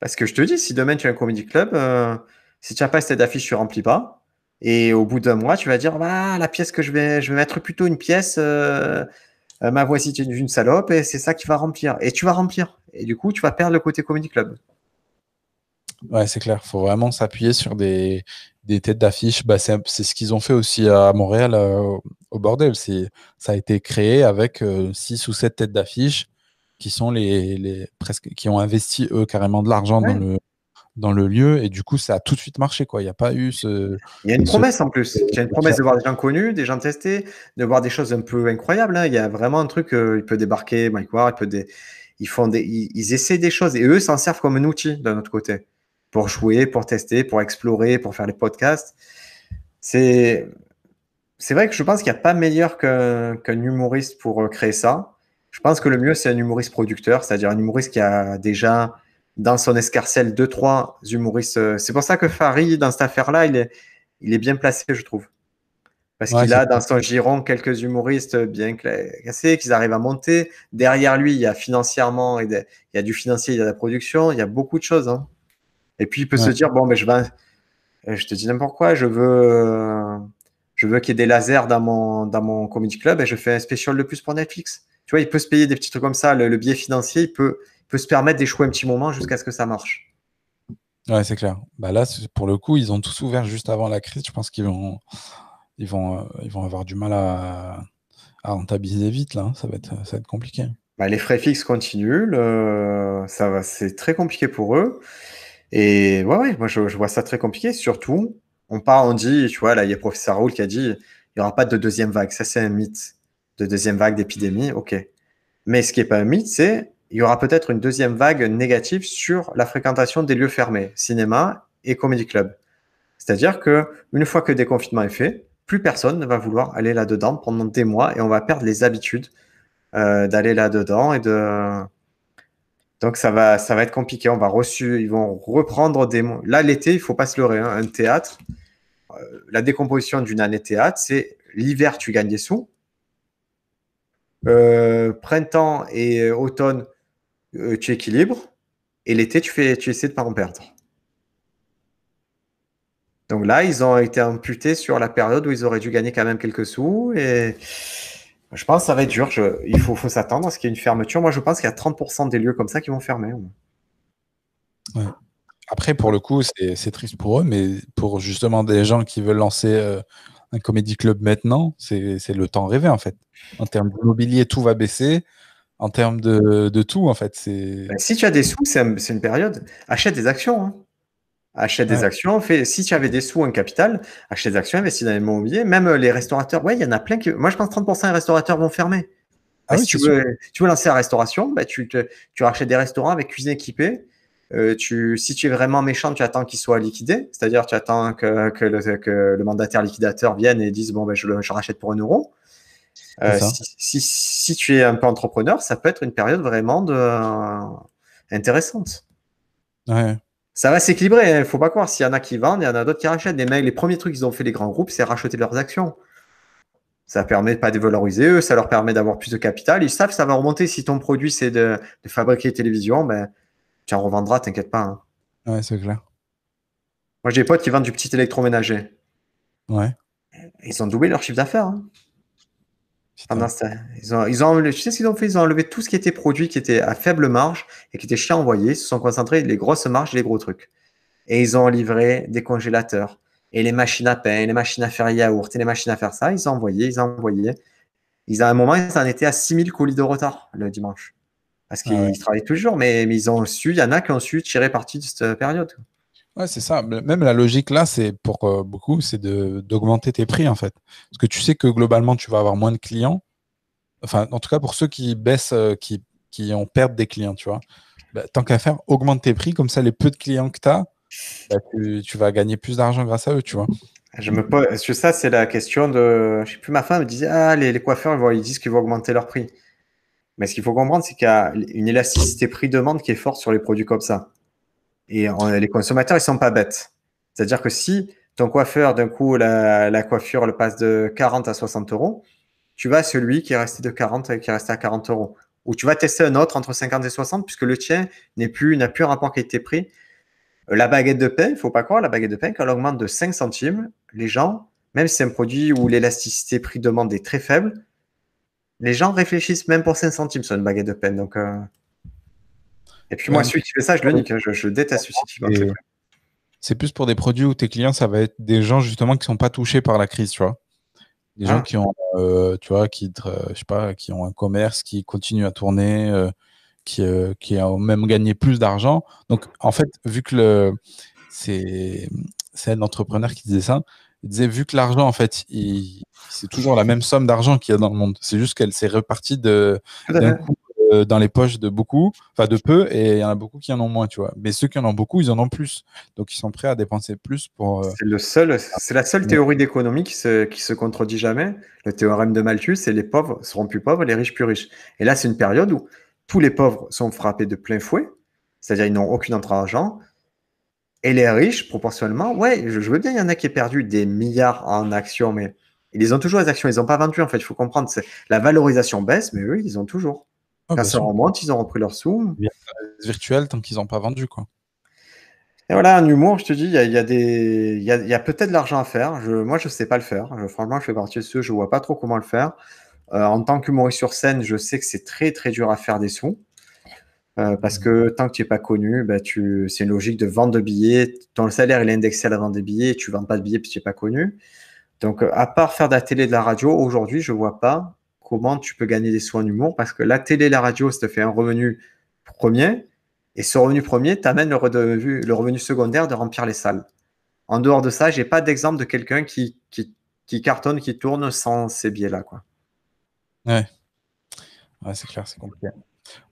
[SPEAKER 3] Parce que je te dis, si demain tu as un comedy club, euh, si tu n'as pas cette affiche, tu ne remplis pas. Et au bout d'un mois, tu vas dire, bah, la pièce que je vais, je vais mettre plutôt une pièce, euh, euh, ma voici une, une salope, et c'est ça qui va remplir. Et tu vas remplir. Et du coup, tu vas perdre le côté comedy club.
[SPEAKER 2] Ouais, c'est clair. Il faut vraiment s'appuyer sur des, des têtes d'affiche. Bah, c'est ce qu'ils ont fait aussi à Montréal, euh, au bordel. C'est- Ça a été créé avec 6 ou 7 têtes d'affiche qui sont les, les presque qui ont investi eux carrément de l'argent dans le dans le lieu et du coup ça a tout de suite marché quoi. Il n'y a pas eu ce
[SPEAKER 3] Il y a une
[SPEAKER 2] Ce-
[SPEAKER 3] promesse en plus. Il y a une promesse de voir des gens connus, des gens testés, de voir des choses un peu incroyables. hein. Il y a vraiment un truc, euh, il peut débarquer, Mike Ward, il peut ils, font des... ils, ils essaient des choses et eux s'en servent comme un outil d'un autre côté pour jouer, pour tester, pour explorer, pour faire les podcasts. C'est c'est vrai que je pense qu'il n'y a pas meilleur qu'un qu'un humoriste pour euh, créer ça. Je pense que le mieux, c'est un humoriste producteur, c'est-à-dire un humoriste qui a déjà dans son escarcelle deux, trois humoristes. euh, C'est pour ça que Farid, dans cette affaire-là, il est, il est bien placé, je trouve. Parce
[SPEAKER 2] Ouais,
[SPEAKER 3] qu'il a dans son giron quelques humoristes bien classés, qu'ils arrivent à monter. Derrière lui, il y a financièrement, il y a du financier, il y a de la production, il y a beaucoup de choses. hein. Et puis, il peut
[SPEAKER 2] Ouais.
[SPEAKER 3] se dire, bon, ben, je vais, euh, je te dis n'importe quoi, je veux, euh, je veux qu'il y ait des lasers dans mon, dans mon comedy club et je fais un spécial de plus pour Netflix. Tu vois, il peut se payer des petits trucs comme ça. Le, le biais financier, il peut, peut se permettre d'échouer un petit moment jusqu'à ce que ça marche.
[SPEAKER 2] Ouais, c'est clair. Bah là, pour le coup, ils ont tous ouvert juste avant la crise. Je pense qu'ils vont, ils vont, euh, ils vont avoir du mal à, à rentabiliser vite là. Ça va être, ça va être compliqué.
[SPEAKER 3] Bah, les frais fixes continuent. le- ça va, c'est très compliqué pour eux. Et ouais, ouais, moi, je, je vois ça très compliqué. Surtout, on part, on dit, tu vois, là, il y a professeur Raoul qui a dit, il n'y aura pas de deuxième vague. Ça, c'est un mythe. De deuxième vague d'épidémie, ok. Mais ce qui n'est pas un mythe, c'est il y aura peut-être une deuxième vague négative sur la fréquentation des lieux fermés, cinéma et comédie club. C'est-à-dire que une fois que le déconfinement est fait, plus personne ne va vouloir aller là-dedans pendant des mois et on va perdre les habitudes euh, d'aller là-dedans et de donc ça va ça va être compliqué. On va reçu, ils vont reprendre des. Là l'été, il faut pas se leurrer. hein. Un théâtre, euh, la décomposition d'une année théâtre, c'est l'hiver tu gagnes des sous, Euh, printemps et automne euh, tu équilibres et l'été tu fais tu essaies de pas en perdre. Donc là, ils ont été amputés sur la période où ils auraient dû gagner quand même quelques sous. Et je pense que ça va être dur. Il faut, s'attendre à ce qu'il y ait une fermeture. Moi, je pense qu'il y a 30% des lieux comme ça qui vont fermer.
[SPEAKER 2] Après, pour le coup, c'est triste pour eux, mais pour justement des gens qui veulent lancer euh, un comédie club maintenant, c'est c'est le temps rêvé en fait. En termes d'immobilier, tout va baisser. En termes de, de tout, en fait, c'est.
[SPEAKER 3] Ben, si tu as des sous, c'est un- c'est une période. Achète des actions. hein. Achète des actions. Fais, si tu avais des sous, un capital, achète des actions, investis dans l'immobilier. Même euh, les restaurateurs. Ouais, il y en a plein qui. Moi, je pense que 30% des restaurateurs vont fermer.
[SPEAKER 2] Ah
[SPEAKER 3] Ben,
[SPEAKER 2] oui,
[SPEAKER 3] si tu veux, tu veux lancer la restauration, ben, tu, te- tu rachètes des restaurants avec cuisine équipée. Euh, tu, si tu es vraiment méchant, tu attends qu'ils soient liquidés. C'est-à-dire, tu attends que, que le, que le mandataire liquidateur vienne et dise Bon, ben, je le je rachète pour un euro. Euh, si, si, si tu es un peu entrepreneur, ça peut être une période vraiment de. intéressante.
[SPEAKER 2] Ouais.
[SPEAKER 3] Ça va s'équilibrer, il hein. faut pas croire. S'il y en a qui vendent, il y en a d'autres qui rachètent. Les mecs, les premiers trucs qu'ils ont fait les grands groupes, c'est racheter leurs actions. Ça permet de pas dévaloriser eux, ça leur permet d'avoir plus de capital. Ils savent que ça va remonter. Si ton produit c'est de, fabriquer des télévisions, ben, tu en revendras, t'inquiète pas. Hein.
[SPEAKER 2] Ouais, c'est clair.
[SPEAKER 3] Moi, j'ai des potes qui vendent du petit électroménager.
[SPEAKER 2] Ouais.
[SPEAKER 3] Ils ont doublé leur chiffre d'affaires. Hein. Ils ont, ils ont enlevé, tu sais ce qu'ils ont fait? Ils ont enlevé tout ce qui était produit qui était à faible marge et qui était chiant à envoyer. Ils se sont concentrés les grosses marges et les gros trucs. Et ils ont livré des congélateurs et les machines à pain, et les machines à faire yaourt et les machines à faire ça. Ils ont envoyé, ils ont envoyé. Ils, à un moment, ils en étaient à 6000 colis de retard le dimanche. Parce qu'ils ah travaillent toujours, mais, mais, ils ont su, il y en a qui ont su tirer parti de cette période.
[SPEAKER 2] Ouais, c'est ça. Même la logique là, c'est pour euh, beaucoup, c'est d'augmenter tes prix en fait. Parce que tu sais que globalement, tu vas avoir moins de clients. Enfin, en tout cas, pour ceux qui baissent, euh, qui, qui ont perdre des clients, tu vois. Bah, tant qu'à faire, augmente tes prix. Comme ça, les peu de clients que tu as, bah, tu, vas gagner plus d'argent grâce à eux, tu vois.
[SPEAKER 3] Je me pose, que ça, c'est la question de. Je sais plus, ma femme me disait Ah, les, les coiffeurs, ils disent qu'ils vont augmenter leur prix. Mais ce qu'il faut comprendre, c'est qu'il y a une élasticité prix-demande qui est forte sur les produits comme ça. Et les consommateurs, ils sont pas bêtes. C'est-à-dire que si ton coiffeur, d'un coup, la, coiffure le passe de 40 à 60 euros, tu vas à celui qui est resté de 40 et qui est resté à 40 euros. Ou tu vas tester un autre entre 50 et 60 puisque le tien n'est plus, n'a plus un rapport qualité-prix. Euh, la baguette de pain, il faut pas croire, la baguette de pain, quand elle augmente de 5 centimes, les gens, même si c'est un produit où l'élasticité prix-demande est très faible, les gens réfléchissent même pour 5 centimes sur une baguette de pain. Donc, euh, et puis moi, celui qui fait ça, je le nique. Hein. Je, déteste celui qui
[SPEAKER 2] C'est plus pour des produits où tes clients, ça va être des gens justement qui sont pas touchés par la crise, tu vois. Des gens ah. qui ont, euh, tu vois, qui, euh, je sais pas, qui ont un commerce, qui continuent à tourner, euh, qui, qui ont même gagné plus d'argent. Donc, en fait, vu que le, c'est, c'est un entrepreneur qui disait ça, il disait vu que l'argent, en fait, c'est toujours la même somme d'argent qu'il y a dans le monde. C'est juste qu'elle s'est repartie de, d'un coup euh, dans les poches de beaucoup, enfin de peu, et il y en a beaucoup qui en ont moins, tu vois. Mais ceux qui en ont beaucoup, ils en ont plus. Donc ils sont prêts à dépenser plus pour.
[SPEAKER 3] Euh, c'est le seul, c'est la seule théorie d'économie qui se, qui se contredit jamais. Le théorème de Malthus, c'est les pauvres seront plus pauvres, les riches plus riches. Et là, c'est une période où tous les pauvres sont frappés de plein fouet, c'est-à-dire ils n'ont aucune entrée d'argent. Et les riches, proportionnellement, ouais, je, veux bien, il y en a qui ont perdu des milliards en actions, mais ils ont toujours les actions, ils n'ont pas vendu en fait. Il faut comprendre, la valorisation baisse, mais eux, ils ont toujours. Ah, Quand ça remonte, ils ont repris leur sous.
[SPEAKER 2] virtuel tant qu'ils n'ont pas vendu. quoi.
[SPEAKER 3] Et voilà, un humour, je te dis, il y a, des... y a, peut-être de l'argent à faire. Je... Moi, je ne sais pas le faire. franchement, je fais partie de ceux, je ne vois pas trop comment le faire. Euh, en tant qu'humoriste sur scène, je sais que c'est très, très dur à faire des sous. Euh, parce que tant que tu n'es pas connu, bah, tu... c'est une logique de vente de billets. Ton salaire il est indexé à la vente des billets, tu ne vends pas de billets parce que tu n'es pas connu. Donc, à part faire de la télé et de la radio, aujourd'hui, je ne vois pas comment tu peux gagner des sous en humour parce que la télé, la radio, ça te fait un revenu premier. Et ce revenu premier t'amène le, revenu, le revenu secondaire de remplir les salles. En dehors de ça, j'ai pas d'exemple de quelqu'un qui, qui, cartonne, qui tourne sans ces biais-là. Quoi.
[SPEAKER 2] Ouais. ouais c'est clair, c'est compliqué.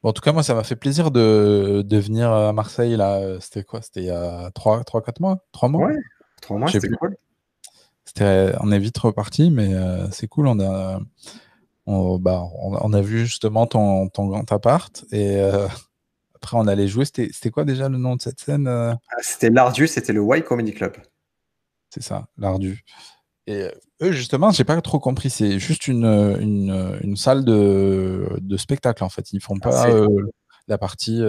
[SPEAKER 2] en tout cas, moi, ça m'a fait plaisir de, de, venir à Marseille. là. C'était quoi? C'était il y a 3-4 mois? 3 mois?
[SPEAKER 3] Ouais, 3 mois, c'était cool.
[SPEAKER 2] On est vite reparti, mais euh, c'est cool. On a, on, bah, on, a vu justement ton, ton grand appart et euh, après on allait jouer. C'était quoi déjà le nom de cette scène euh?
[SPEAKER 3] ah, C'était l'Ardu, c'était le Y Comedy Club.
[SPEAKER 2] C'est ça, l'Ardu. Et euh, eux, justement, j'ai pas trop compris. C'est juste une, une, salle de, de, spectacle en fait. Ils font ah, pas la partie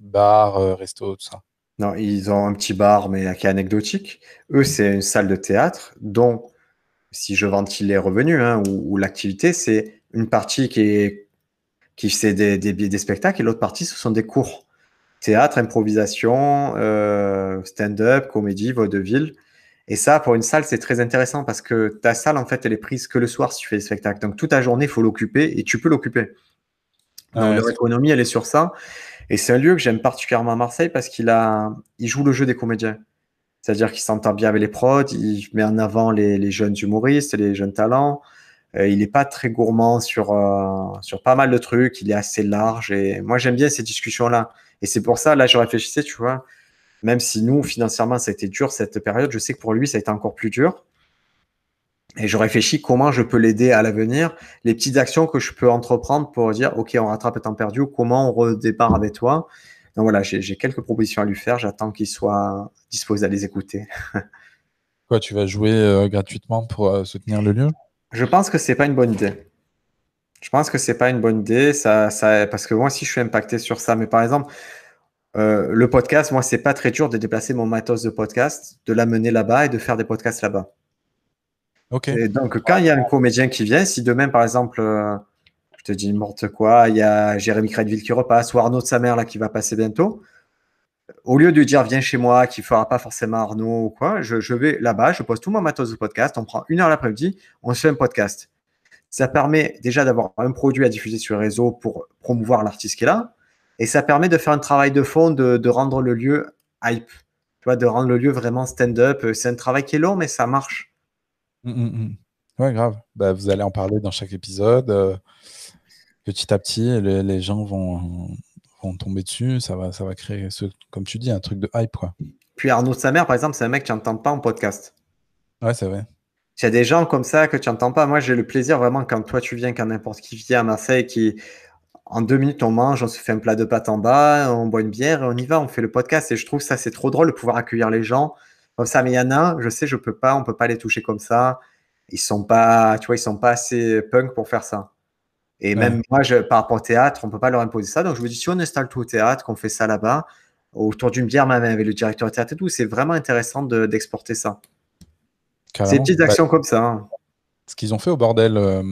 [SPEAKER 2] bar, resto, tout ça.
[SPEAKER 3] Non, ils ont un petit bar, mais qui est anecdotique. Eux, c'est une salle de théâtre dont si je ventile les revenus hein, ou, l'activité, c'est une partie qui est qui fait des, des, des spectacles et l'autre partie, ce sont des cours. Théâtre, improvisation, euh, stand-up, comédie, vaudeville. Et ça, pour une salle, c'est très intéressant parce que ta salle, en fait, elle est prise que le soir si tu fais des spectacles. Donc, toute ta journée, il faut l'occuper et tu peux l'occuper. Donc, leur économie, elle est sur ça. Et c'est un lieu que j'aime particulièrement à Marseille parce qu'il a, il joue le jeu des comédiens. C'est-à-dire qu'il s'entend bien avec les prods, il met en avant les, jeunes humoristes, les jeunes talents. Euh, il n'est pas très gourmand sur, euh, sur pas mal de trucs, il est assez large. Et moi, j'aime bien ces discussions-là. Et c'est pour ça, là, je réfléchissais, tu vois, même si nous, financièrement, ça a été dur cette période, je sais que pour lui, ça a été encore plus dur. Et je réfléchis comment je peux l'aider à l'avenir, les petites actions que je peux entreprendre pour dire, OK, on rattrape le temps perdu comment on redépart avec toi. Donc voilà, j'ai quelques propositions à lui faire. J'attends qu'il soit disposé à les écouter. <laughs>
[SPEAKER 2] Quoi, tu vas jouer euh, gratuitement pour euh, soutenir le lieu?
[SPEAKER 3] Je pense que c'est pas une bonne idée. Je pense que c'est pas une bonne idée, ça, ça, parce que moi aussi je suis impacté sur ça. Mais par exemple, euh, le podcast, moi, c'est pas très dur de déplacer mon matos de podcast, de l'amener là-bas et de faire des podcasts là-bas.
[SPEAKER 2] Ok.
[SPEAKER 3] Et donc, quand il y a un comédien qui vient, si demain, par exemple, je te dis n'importe quoi, il y a Jérémy Crédville qui repasse ou Arnaud de sa mère là qui va passer bientôt, au lieu de dire viens chez moi, qui fera pas forcément Arnaud ou quoi, je, vais là-bas, je pose tout mon matos de podcast, on prend une heure l'après-midi, on se fait un podcast. Ça permet déjà d'avoir un produit à diffuser sur les réseaux pour promouvoir l'artiste qui est là. Et ça permet de faire un travail de fond, de, rendre le lieu hype. Tu de rendre le lieu vraiment stand-up. C'est un travail qui est long, mais ça marche.
[SPEAKER 2] Mmh, mmh. Ouais, grave. Bah, vous allez en parler dans chaque épisode. Euh, petit à petit, les, gens vont, vont, tomber dessus. Ça va, ça va créer, ce, comme tu dis, un truc de hype. Quoi.
[SPEAKER 3] Puis Arnaud de sa mère, par exemple, c'est un mec qui n'entend pas en podcast.
[SPEAKER 2] Ouais, c'est vrai.
[SPEAKER 3] Il y a des gens comme ça que tu n'entends pas. Moi, j'ai le plaisir vraiment quand toi tu viens, quand n'importe qui vient à Marseille, qui en deux minutes on mange, on se fait un plat de pâtes en bas, on boit une bière on y va, on fait le podcast. Et je trouve ça c'est trop drôle de pouvoir accueillir les gens comme ça. Mais il y en a, je sais, je peux pas, on peut pas les toucher comme ça. Ils sont pas, tu vois, ils sont pas assez punk pour faire ça. Et même moi, je, par rapport au théâtre, on peut pas leur imposer ça. Donc je me dis, si on installe tout au théâtre, qu'on fait ça là-bas, autour d'une bière même avec le directeur de théâtre et tout, c'est vraiment intéressant d'exporter ça. Des petites bah, actions comme ça. Hein.
[SPEAKER 2] Ce qu'ils ont fait au bordel euh,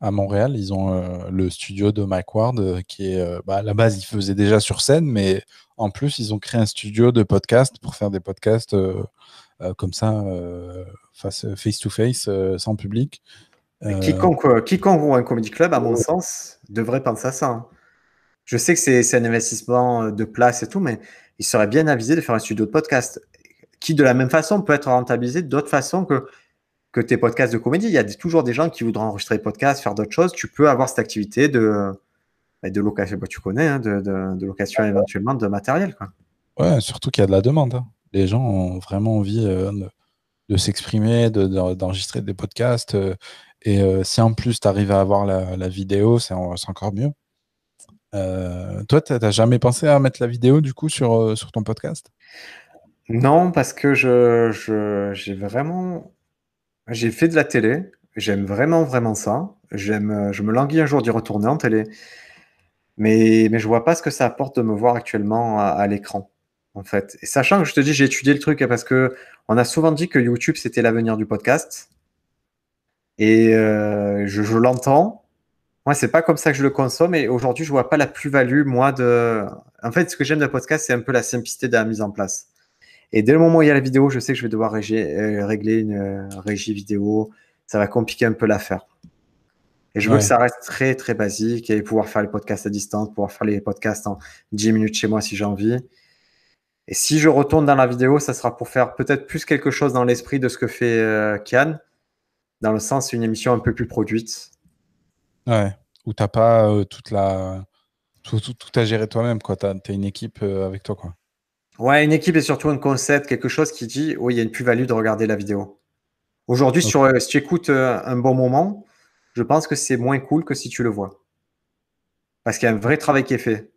[SPEAKER 2] à Montréal, ils ont euh, le studio de Mike Ward euh, qui est bah, à la base, ils faisaient déjà sur scène, mais en plus, ils ont créé un studio de podcast pour faire des podcasts comme ça, face, face to face, sans public.
[SPEAKER 3] Quiconque, quiconque ou un comedy club, à mon sens, devrait penser à ça. Hein. Je sais que c'est un investissement de place et tout, mais il serait bien avisé de faire un studio de podcast qui de la même façon peut être rentabilisé d'autres façons que, que tes podcasts de comédie. Il y a toujours des gens qui voudront enregistrer des podcasts, faire d'autres choses. Tu peux avoir cette activité de, de location, bah, tu connais, hein, de, de, location éventuellement de matériel. Quoi.
[SPEAKER 2] Ouais, surtout qu'il y a de la demande. Hein. Les gens ont vraiment envie euh, de, s'exprimer, d'enregistrer des podcasts. Euh, et euh, si en plus tu arrives à avoir la, vidéo, c'est encore mieux. toi, tu n'as jamais pensé à mettre la vidéo du coup sur, sur ton podcast?
[SPEAKER 3] Non, parce que je, j'ai vraiment, j'ai fait de la télé. J'aime vraiment, vraiment ça. Je me languis un jour d'y retourner en télé. Mais, mais je vois pas ce que ça apporte de me voir actuellement à, l'écran, en fait. Sachant que je te dis, j'ai étudié le truc parce que on a souvent dit que YouTube c'était l'avenir du podcast. Et euh, je, je l'entends. Moi, c'est pas comme ça que je le consomme. Et aujourd'hui, je vois pas la plus-value, moi, de. En fait, ce que j'aime de podcast, c'est un peu la simplicité de la mise en place. Et dès le moment où il y a la vidéo, je sais que je vais devoir euh, régler une euh, régie vidéo. Ça va compliquer un peu l'affaire. Et je veux que ça reste très, très basique et pouvoir faire les podcasts à distance, pouvoir faire les podcasts en 10 minutes chez moi si j'ai envie. Et si je retourne dans la vidéo, ça sera pour faire peut-être plus quelque chose dans l'esprit de ce que fait euh, Kian, dans le sens une émission un peu plus produite.
[SPEAKER 2] Ouais, où tu n'as pas toute la. Tout, tout, tout, à gérer toi-même, quoi. Tu as, une équipe avec toi, quoi.
[SPEAKER 3] Ouais, une équipe et surtout un concept, quelque chose qui dit oui, il y a une plus-value de regarder la vidéo. Aujourd'hui, euh, si tu écoutes euh, un bon moment, je pense que c'est moins cool que si tu le vois. Parce qu'il y a un vrai travail qui est fait.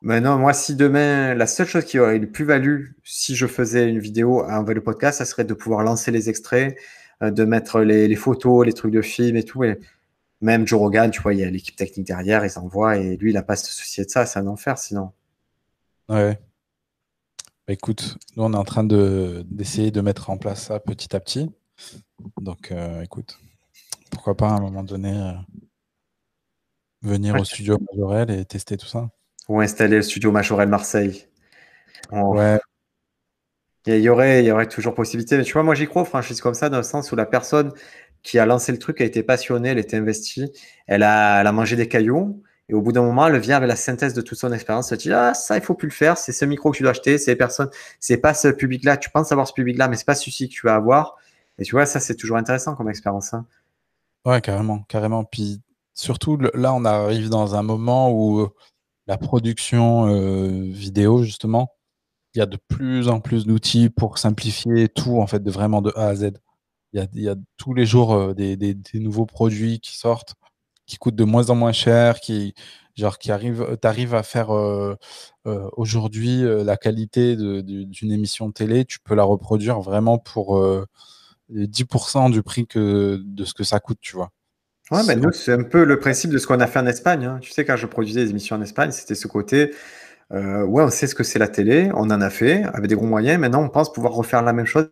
[SPEAKER 3] Maintenant, moi, si demain, la seule chose qui aurait une plus-value si je faisais une vidéo avec le podcast, ça serait de pouvoir lancer les extraits, euh, de mettre les, photos, les trucs de film et tout. Et même Joe Rogan, tu vois, il y a l'équipe technique derrière, ils envoient et lui, il n'a pas à se soucier de ça, c'est un enfer sinon.
[SPEAKER 2] Ouais. Bah, écoute, nous on est en train d'essayer de, mettre en place ça petit à petit. Donc euh, écoute, pourquoi pas à un moment donné euh, venir au studio Majorel et tester tout ça.
[SPEAKER 3] Ou installer le studio Majorel Marseille. Ouais. Il y, aurait, toujours possibilité. Mais tu vois, moi j'y crois franchise comme ça, dans le sens où la personne qui a lancé le truc a été passionnée, elle était investie, elle a, mangé des cailloux. Et au bout d'un moment, elle vient avec la synthèse de toute son expérience. Elle dit Ah, ça, il faut plus le faire. C'est ce micro que tu dois acheter. C'est personne. C'est pas ce public-là. Tu penses avoir ce public-là, mais c'est pas celui-ci que tu vas avoir. Et tu vois, ça, c'est toujours intéressant comme expérience. Hein.
[SPEAKER 2] Ouais, carrément, carrément. Puis surtout, là, on arrive dans un moment où euh, la production euh, vidéo, justement, il y a de plus en plus d'outils pour simplifier tout, en fait, de vraiment de A à Z. Il y a, tous les jours des, nouveaux produits qui sortent, qui coûtent de moins en moins cher, qui, genre, qui arrivent, tu arrives à faire aujourd'hui la qualité d'une émission télé, tu peux la reproduire vraiment pour 10% du prix que, de ce que ça coûte, tu vois.
[SPEAKER 3] Ouais, mais nous, c'est un peu le principe de ce qu'on a fait en Espagne. Hein. Tu sais, quand je produisais des émissions en Espagne, c'était ce côté, euh, ouais, on sait ce que c'est la télé, on en a fait avec des gros moyens. Maintenant, on pense pouvoir refaire la même chose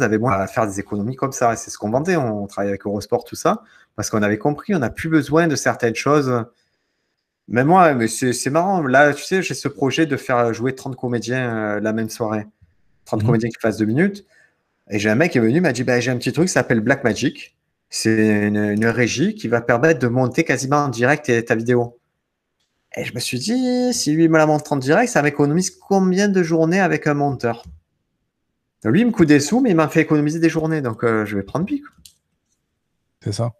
[SPEAKER 3] avec moins à faire des économies comme ça. Et c'est ce qu'on vendait. On travaillait avec Eurosport, tout ça, parce qu'on avait compris, on n'a plus besoin de certaines choses. Mais moi, mais c'est marrant. Là, tu sais, j'ai ce projet de faire jouer 30 comédiens euh, la même soirée. 30 mhm. comédiens qui fassent deux minutes. Et j'ai un mec qui est venu, m'a dit bah, j'ai un petit truc qui s'appelle Black Magic. C'est une, régie qui va permettre de monter quasiment en direct ta vidéo. Et je me suis dit, si lui me la montre en direct, ça m'économise combien de journées avec un monteur? Lui, il me coûte des sous, mais il m'a fait économiser des journées, donc euh, je vais prendre pique.
[SPEAKER 2] C'est ça.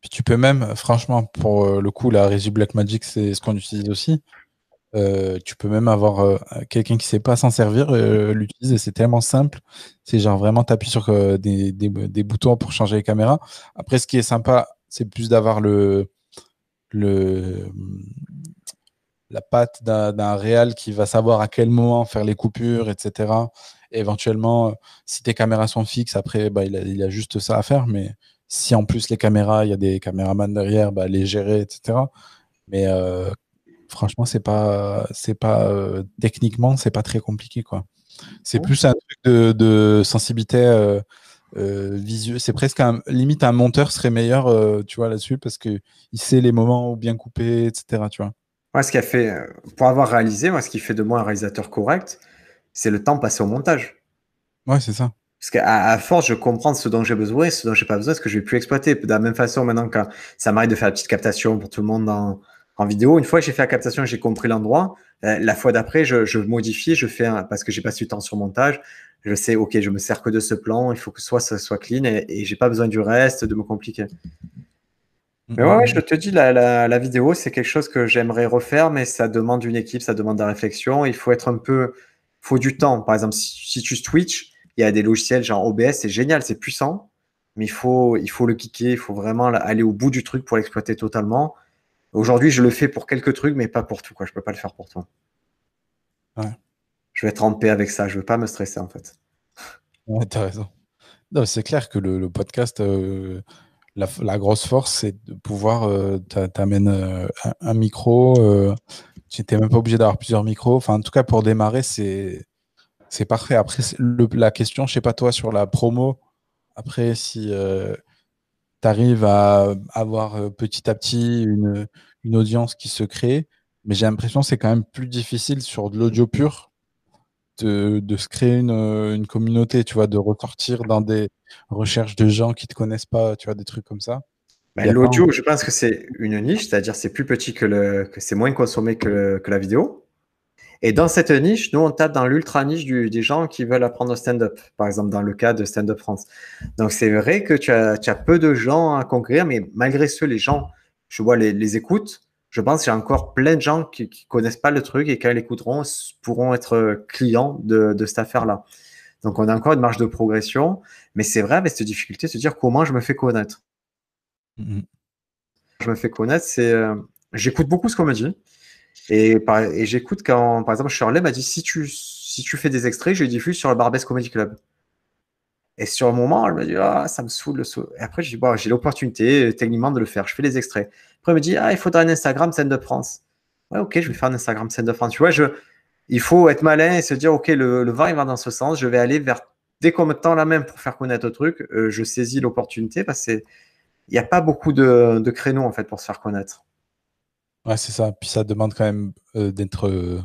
[SPEAKER 2] Puis tu peux même, franchement, pour euh, le coup, la régie Blackmagic, c'est ce qu'on utilise aussi. Euh, tu peux même avoir quelqu'un qui sait pas s'en servir, l'utilise et c'est tellement simple. C'est genre vraiment t'appuies sur des, des, boutons pour changer les caméras. Après, ce qui est sympa, c'est plus d'avoir le, le la patte d'un réal qui va savoir à quel moment faire les coupures, etc. éventuellement, si tes caméras sont fixes, après, bah, il, a, il, a, juste ça à faire. Mais si en plus les caméras, il y a des caméramans derrière, bah, les gérer, etc. Mais franchement, c'est pas, c'est pas euh, techniquement, c'est pas très compliqué, quoi. C'est plus un truc de, sensibilité euh, euh, visuelle. C'est presque un, limite un monteur serait meilleur, tu vois, là-dessus, parce que il sait les moments où bien couper, etc. Tu vois.
[SPEAKER 3] Moi, ce qui a fait, pour avoir réalisé, moi, ce qui fait de moi un réalisateur correct, c'est le temps passé au montage.
[SPEAKER 2] Ouais, c'est ça.
[SPEAKER 3] Parce qu'à à force, je comprends ce dont j'ai besoin et ce dont j'ai pas besoin, ce que je vais plus exploiter. De la même façon, maintenant, quand ça m'arrive de faire la petite captation pour tout le monde en vidéo. Une fois que j'ai fait la captation, j'ai compris l'endroit. Euh, la fois d'après, je, modifie, je fais parce que j'ai pas su le temps sur montage. Je sais, ok, je me sers que de ce plan. Il faut que soit ça soit clean et, et j'ai pas besoin du reste de me compliquer. Mais ouais, je te dis, la, vidéo, c'est quelque chose que j'aimerais refaire, mais ça demande une équipe, ça demande de la réflexion. Il faut être un peu, faut du temps. Par exemple, si, tu switch, il y a des logiciels genre OBS, c'est génial, c'est puissant, mais il faut, il faut le kicker, il faut vraiment aller au bout du truc pour l'exploiter totalement. Aujourd'hui, je le fais pour quelques trucs, mais pas pour tout. Quoi. Je peux pas le faire pour toi. Je vais être en paix avec ça. Je veux pas me stresser, en fait.
[SPEAKER 2] Ouais, as raison. c'est clair que le, podcast, euh, la, grosse force, c'est de pouvoir euh, t'amener euh, un, micro. tu n'es même pas obligé d'avoir plusieurs micros. Enfin, en tout cas, pour démarrer, c'est c'est parfait. Après, la question, je sais pas toi, sur la promo. Après, si tu arrives à avoir euh, petit à petit une, une, audience qui se crée. Mais j'ai l'impression que c'est quand même plus difficile sur de l'audio pur de, de, se créer une, une, communauté, tu vois, de ressortir dans des recherches de gens qui ne te connaissent pas, tu vois, des trucs comme ça.
[SPEAKER 3] Ben, l'audio, je pense que c'est une niche, c'est-à-dire c'est plus petit que le, que c'est moins consommé que, que la vidéo. Et dans cette niche, nous, on tape dans l'ultra niche des gens qui veulent apprendre au stand-up, par exemple dans le cas de Stand Up France. Donc, c'est vrai que tu as, peu de gens à conquérir, mais malgré ce, les gens, je vois les, les écoutes, je pense qu'il y a encore plein de gens qui, ne connaissent pas le truc et quand ils l'écouteront, pourront être clients de, cette affaire-là. Donc, on a encore une marge de progression, mais c'est vrai avec cette difficulté de se dire comment je me fais connaître. Mm-hmm. Je me fais connaître, c'est euh, j'écoute beaucoup ce qu'on me dit. Et, j'écoute quand, par exemple, Shirley m'a dit si tu, si tu fais des extraits, je les diffuse sur le Barbès Comedy Club. Et sur le moment, elle m'a dit ah, ça me saoule. Le Et après, je j'ai l'opportunité techniquement de le faire. Je fais les extraits. Après, elle me dit ah, il faudra un Instagram scène de France. Ouais, ok, je vais faire un Instagram scène de France. Tu vois, il faut être malin et se dire ok, le, le vent va dans ce sens. Je vais aller vers dès qu'on me tend la main pour faire connaître le truc, euh, je saisis l'opportunité parce qu'il n'y a pas beaucoup de, créneaux en fait pour se faire connaître.
[SPEAKER 2] Ouais, c'est ça. Puis ça demande quand même d'être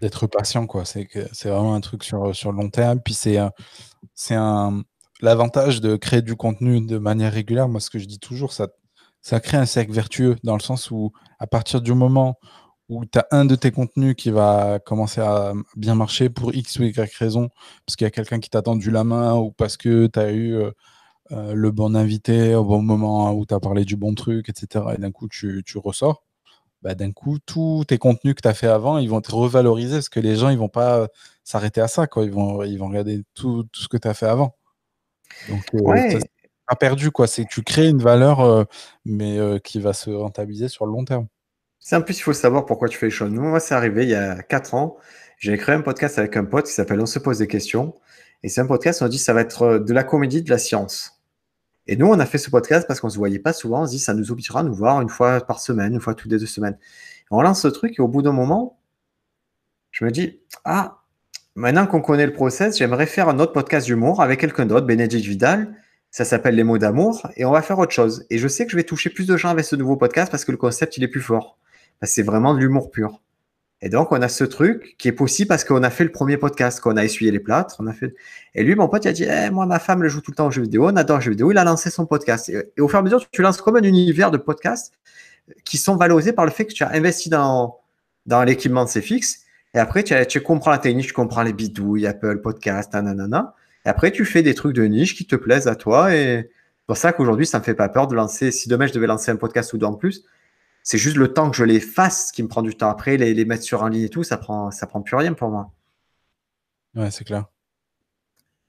[SPEAKER 2] d'être patient, quoi. C'est c'est vraiment un truc sur, sur le long terme. Puis c'est c'est un l'avantage de créer du contenu de manière régulière. Moi, ce que je dis toujours, ça ça crée un cercle vertueux dans le sens où à partir du moment où tu as un de tes contenus qui va commencer à bien marcher pour X ou Y raison, parce qu'il y a quelqu'un qui t'a tendu la main ou parce que tu as eu le bon invité au bon moment où tu as parlé du bon truc, etc. Et d'un coup, tu ressors bah, d'un coup, tous tes contenus que tu as fait avant, ils vont être revalorisés parce que les gens, ils vont pas s'arrêter à ça. Quoi. Ils, vont, ils vont regarder tout, tout ce que tu as fait avant. Donc, euh,
[SPEAKER 3] Ouais.
[SPEAKER 2] ça, c'est pas perdu, quoi. C'est que tu crées une valeur, euh, mais euh, qui va se rentabiliser sur le long terme.
[SPEAKER 3] C'est en plus, il faut savoir pourquoi tu fais les choses. Nous, moi, c'est arrivé il y a 4 ans. J'ai créé un podcast avec un pote qui s'appelle On se pose des questions. Et c'est un podcast, on a dit ça va être euh, de la comédie, de la science. Et nous, on a fait ce podcast parce qu'on se voyait pas souvent. On se dit ça nous obligera à nous voir une fois par semaine, une fois toutes les deux semaines. On lance ce truc et au bout d'un moment, je me dis ah, maintenant qu'on connaît le process, j'aimerais faire un autre podcast d'humour avec quelqu'un d'autre, Bénédicte Vidal. Ça s'appelle Les mots d'amour et on va faire autre chose. Et je sais que je vais toucher plus de gens avec ce nouveau podcast parce que le concept il est plus fort. C'est vraiment de l'humour pur. Et donc, on a ce truc qui est possible parce qu'on a fait le premier podcast, qu'on a essuyé les plâtres. On a fait... Et lui, mon pote, il a dit Eh, Moi, ma femme, elle joue tout le temps aux jeux vidéo, on adore les jeux vidéo. Il a lancé son podcast. Et, au fur et à mesure, tu lances comme un univers de podcasts qui sont valorisés par le fait que tu as investi dans, dans l'équipement de CFX. Et après, tu, comprends la technique, tu comprends les bidouilles, Apple Podcast, nanana. Et après, tu fais des trucs de niche qui te plaisent à toi. Et c'est pour ça qu'aujourd'hui, ça me fait pas peur de lancer. Si demain, je devais lancer un podcast ou deux en plus, c'est juste le temps que je les fasse qui me prend du temps. Après, les, les mettre sur en ligne et tout, ça prend, ça prend plus rien pour moi.
[SPEAKER 2] Ouais, c'est clair.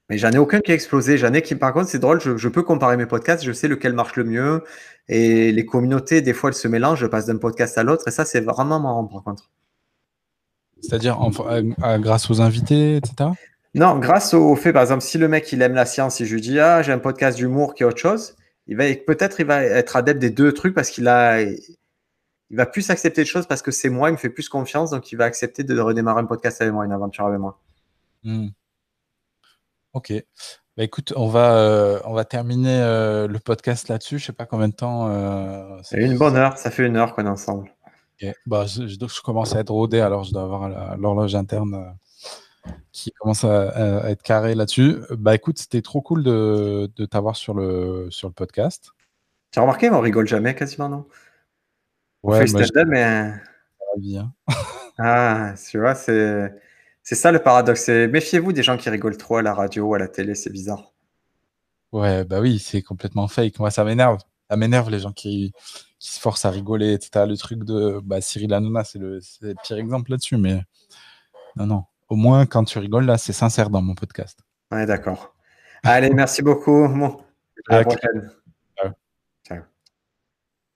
[SPEAKER 3] Mais j'en ai aucun qui a explosé. J'en ai qui, par contre, c'est drôle, je, je peux comparer mes podcasts, je sais lequel marche le mieux. Et les communautés, des fois, elles se mélangent, je passe d'un podcast à l'autre. Et ça, c'est vraiment marrant, par contre.
[SPEAKER 2] C'est-à-dire grâce aux invités, etc.
[SPEAKER 3] Non, grâce au, au fait, par exemple, si le mec, il aime la science, si je lui dis, ah, j'ai un podcast d'humour qui est autre chose, il va, peut-être, il va être adepte des deux trucs parce qu'il a, il va plus accepter de choses parce que c'est moi, il me fait plus confiance, donc il va accepter de redémarrer un podcast avec moi, une aventure avec moi.
[SPEAKER 2] Hmm. Ok. Bah écoute, on va, euh, on va terminer euh, le podcast là-dessus. Je sais pas combien de temps. euh,
[SPEAKER 3] C'est une bonne heure, ça fait une heure qu'on est ensemble.
[SPEAKER 2] Bah, je, je- je commence à être rodé, alors je dois avoir l'horloge interne qui commence à, être carrée là-dessus. Bah écoute, c'était trop cool de, de t'avoir sur le, sur le podcast.
[SPEAKER 3] Tu as remarqué, on rigole jamais quasiment, non? On
[SPEAKER 2] Ouais,
[SPEAKER 3] fait
[SPEAKER 2] moi,
[SPEAKER 3] stand-up, mais
[SPEAKER 2] hein. <laughs>
[SPEAKER 3] ah, tu vois, c'est c'est ça le paradoxe. c'est Méfiez-vous des gens qui rigolent trop à la radio ou à la télé, c'est bizarre.
[SPEAKER 2] Ouais, bah oui, c'est complètement fake. Moi, ça m'énerve. Ça m'énerve les gens qui, qui se forcent à rigoler, etc. Le truc de bah, Cyril Hanouna, c'est le, c'est le pire exemple là-dessus. Mais non, non. Au moins, quand tu rigoles, là, c'est sincère dans mon podcast.
[SPEAKER 3] Ouais, d'accord. Allez, merci beaucoup. Bon, à la prochaine.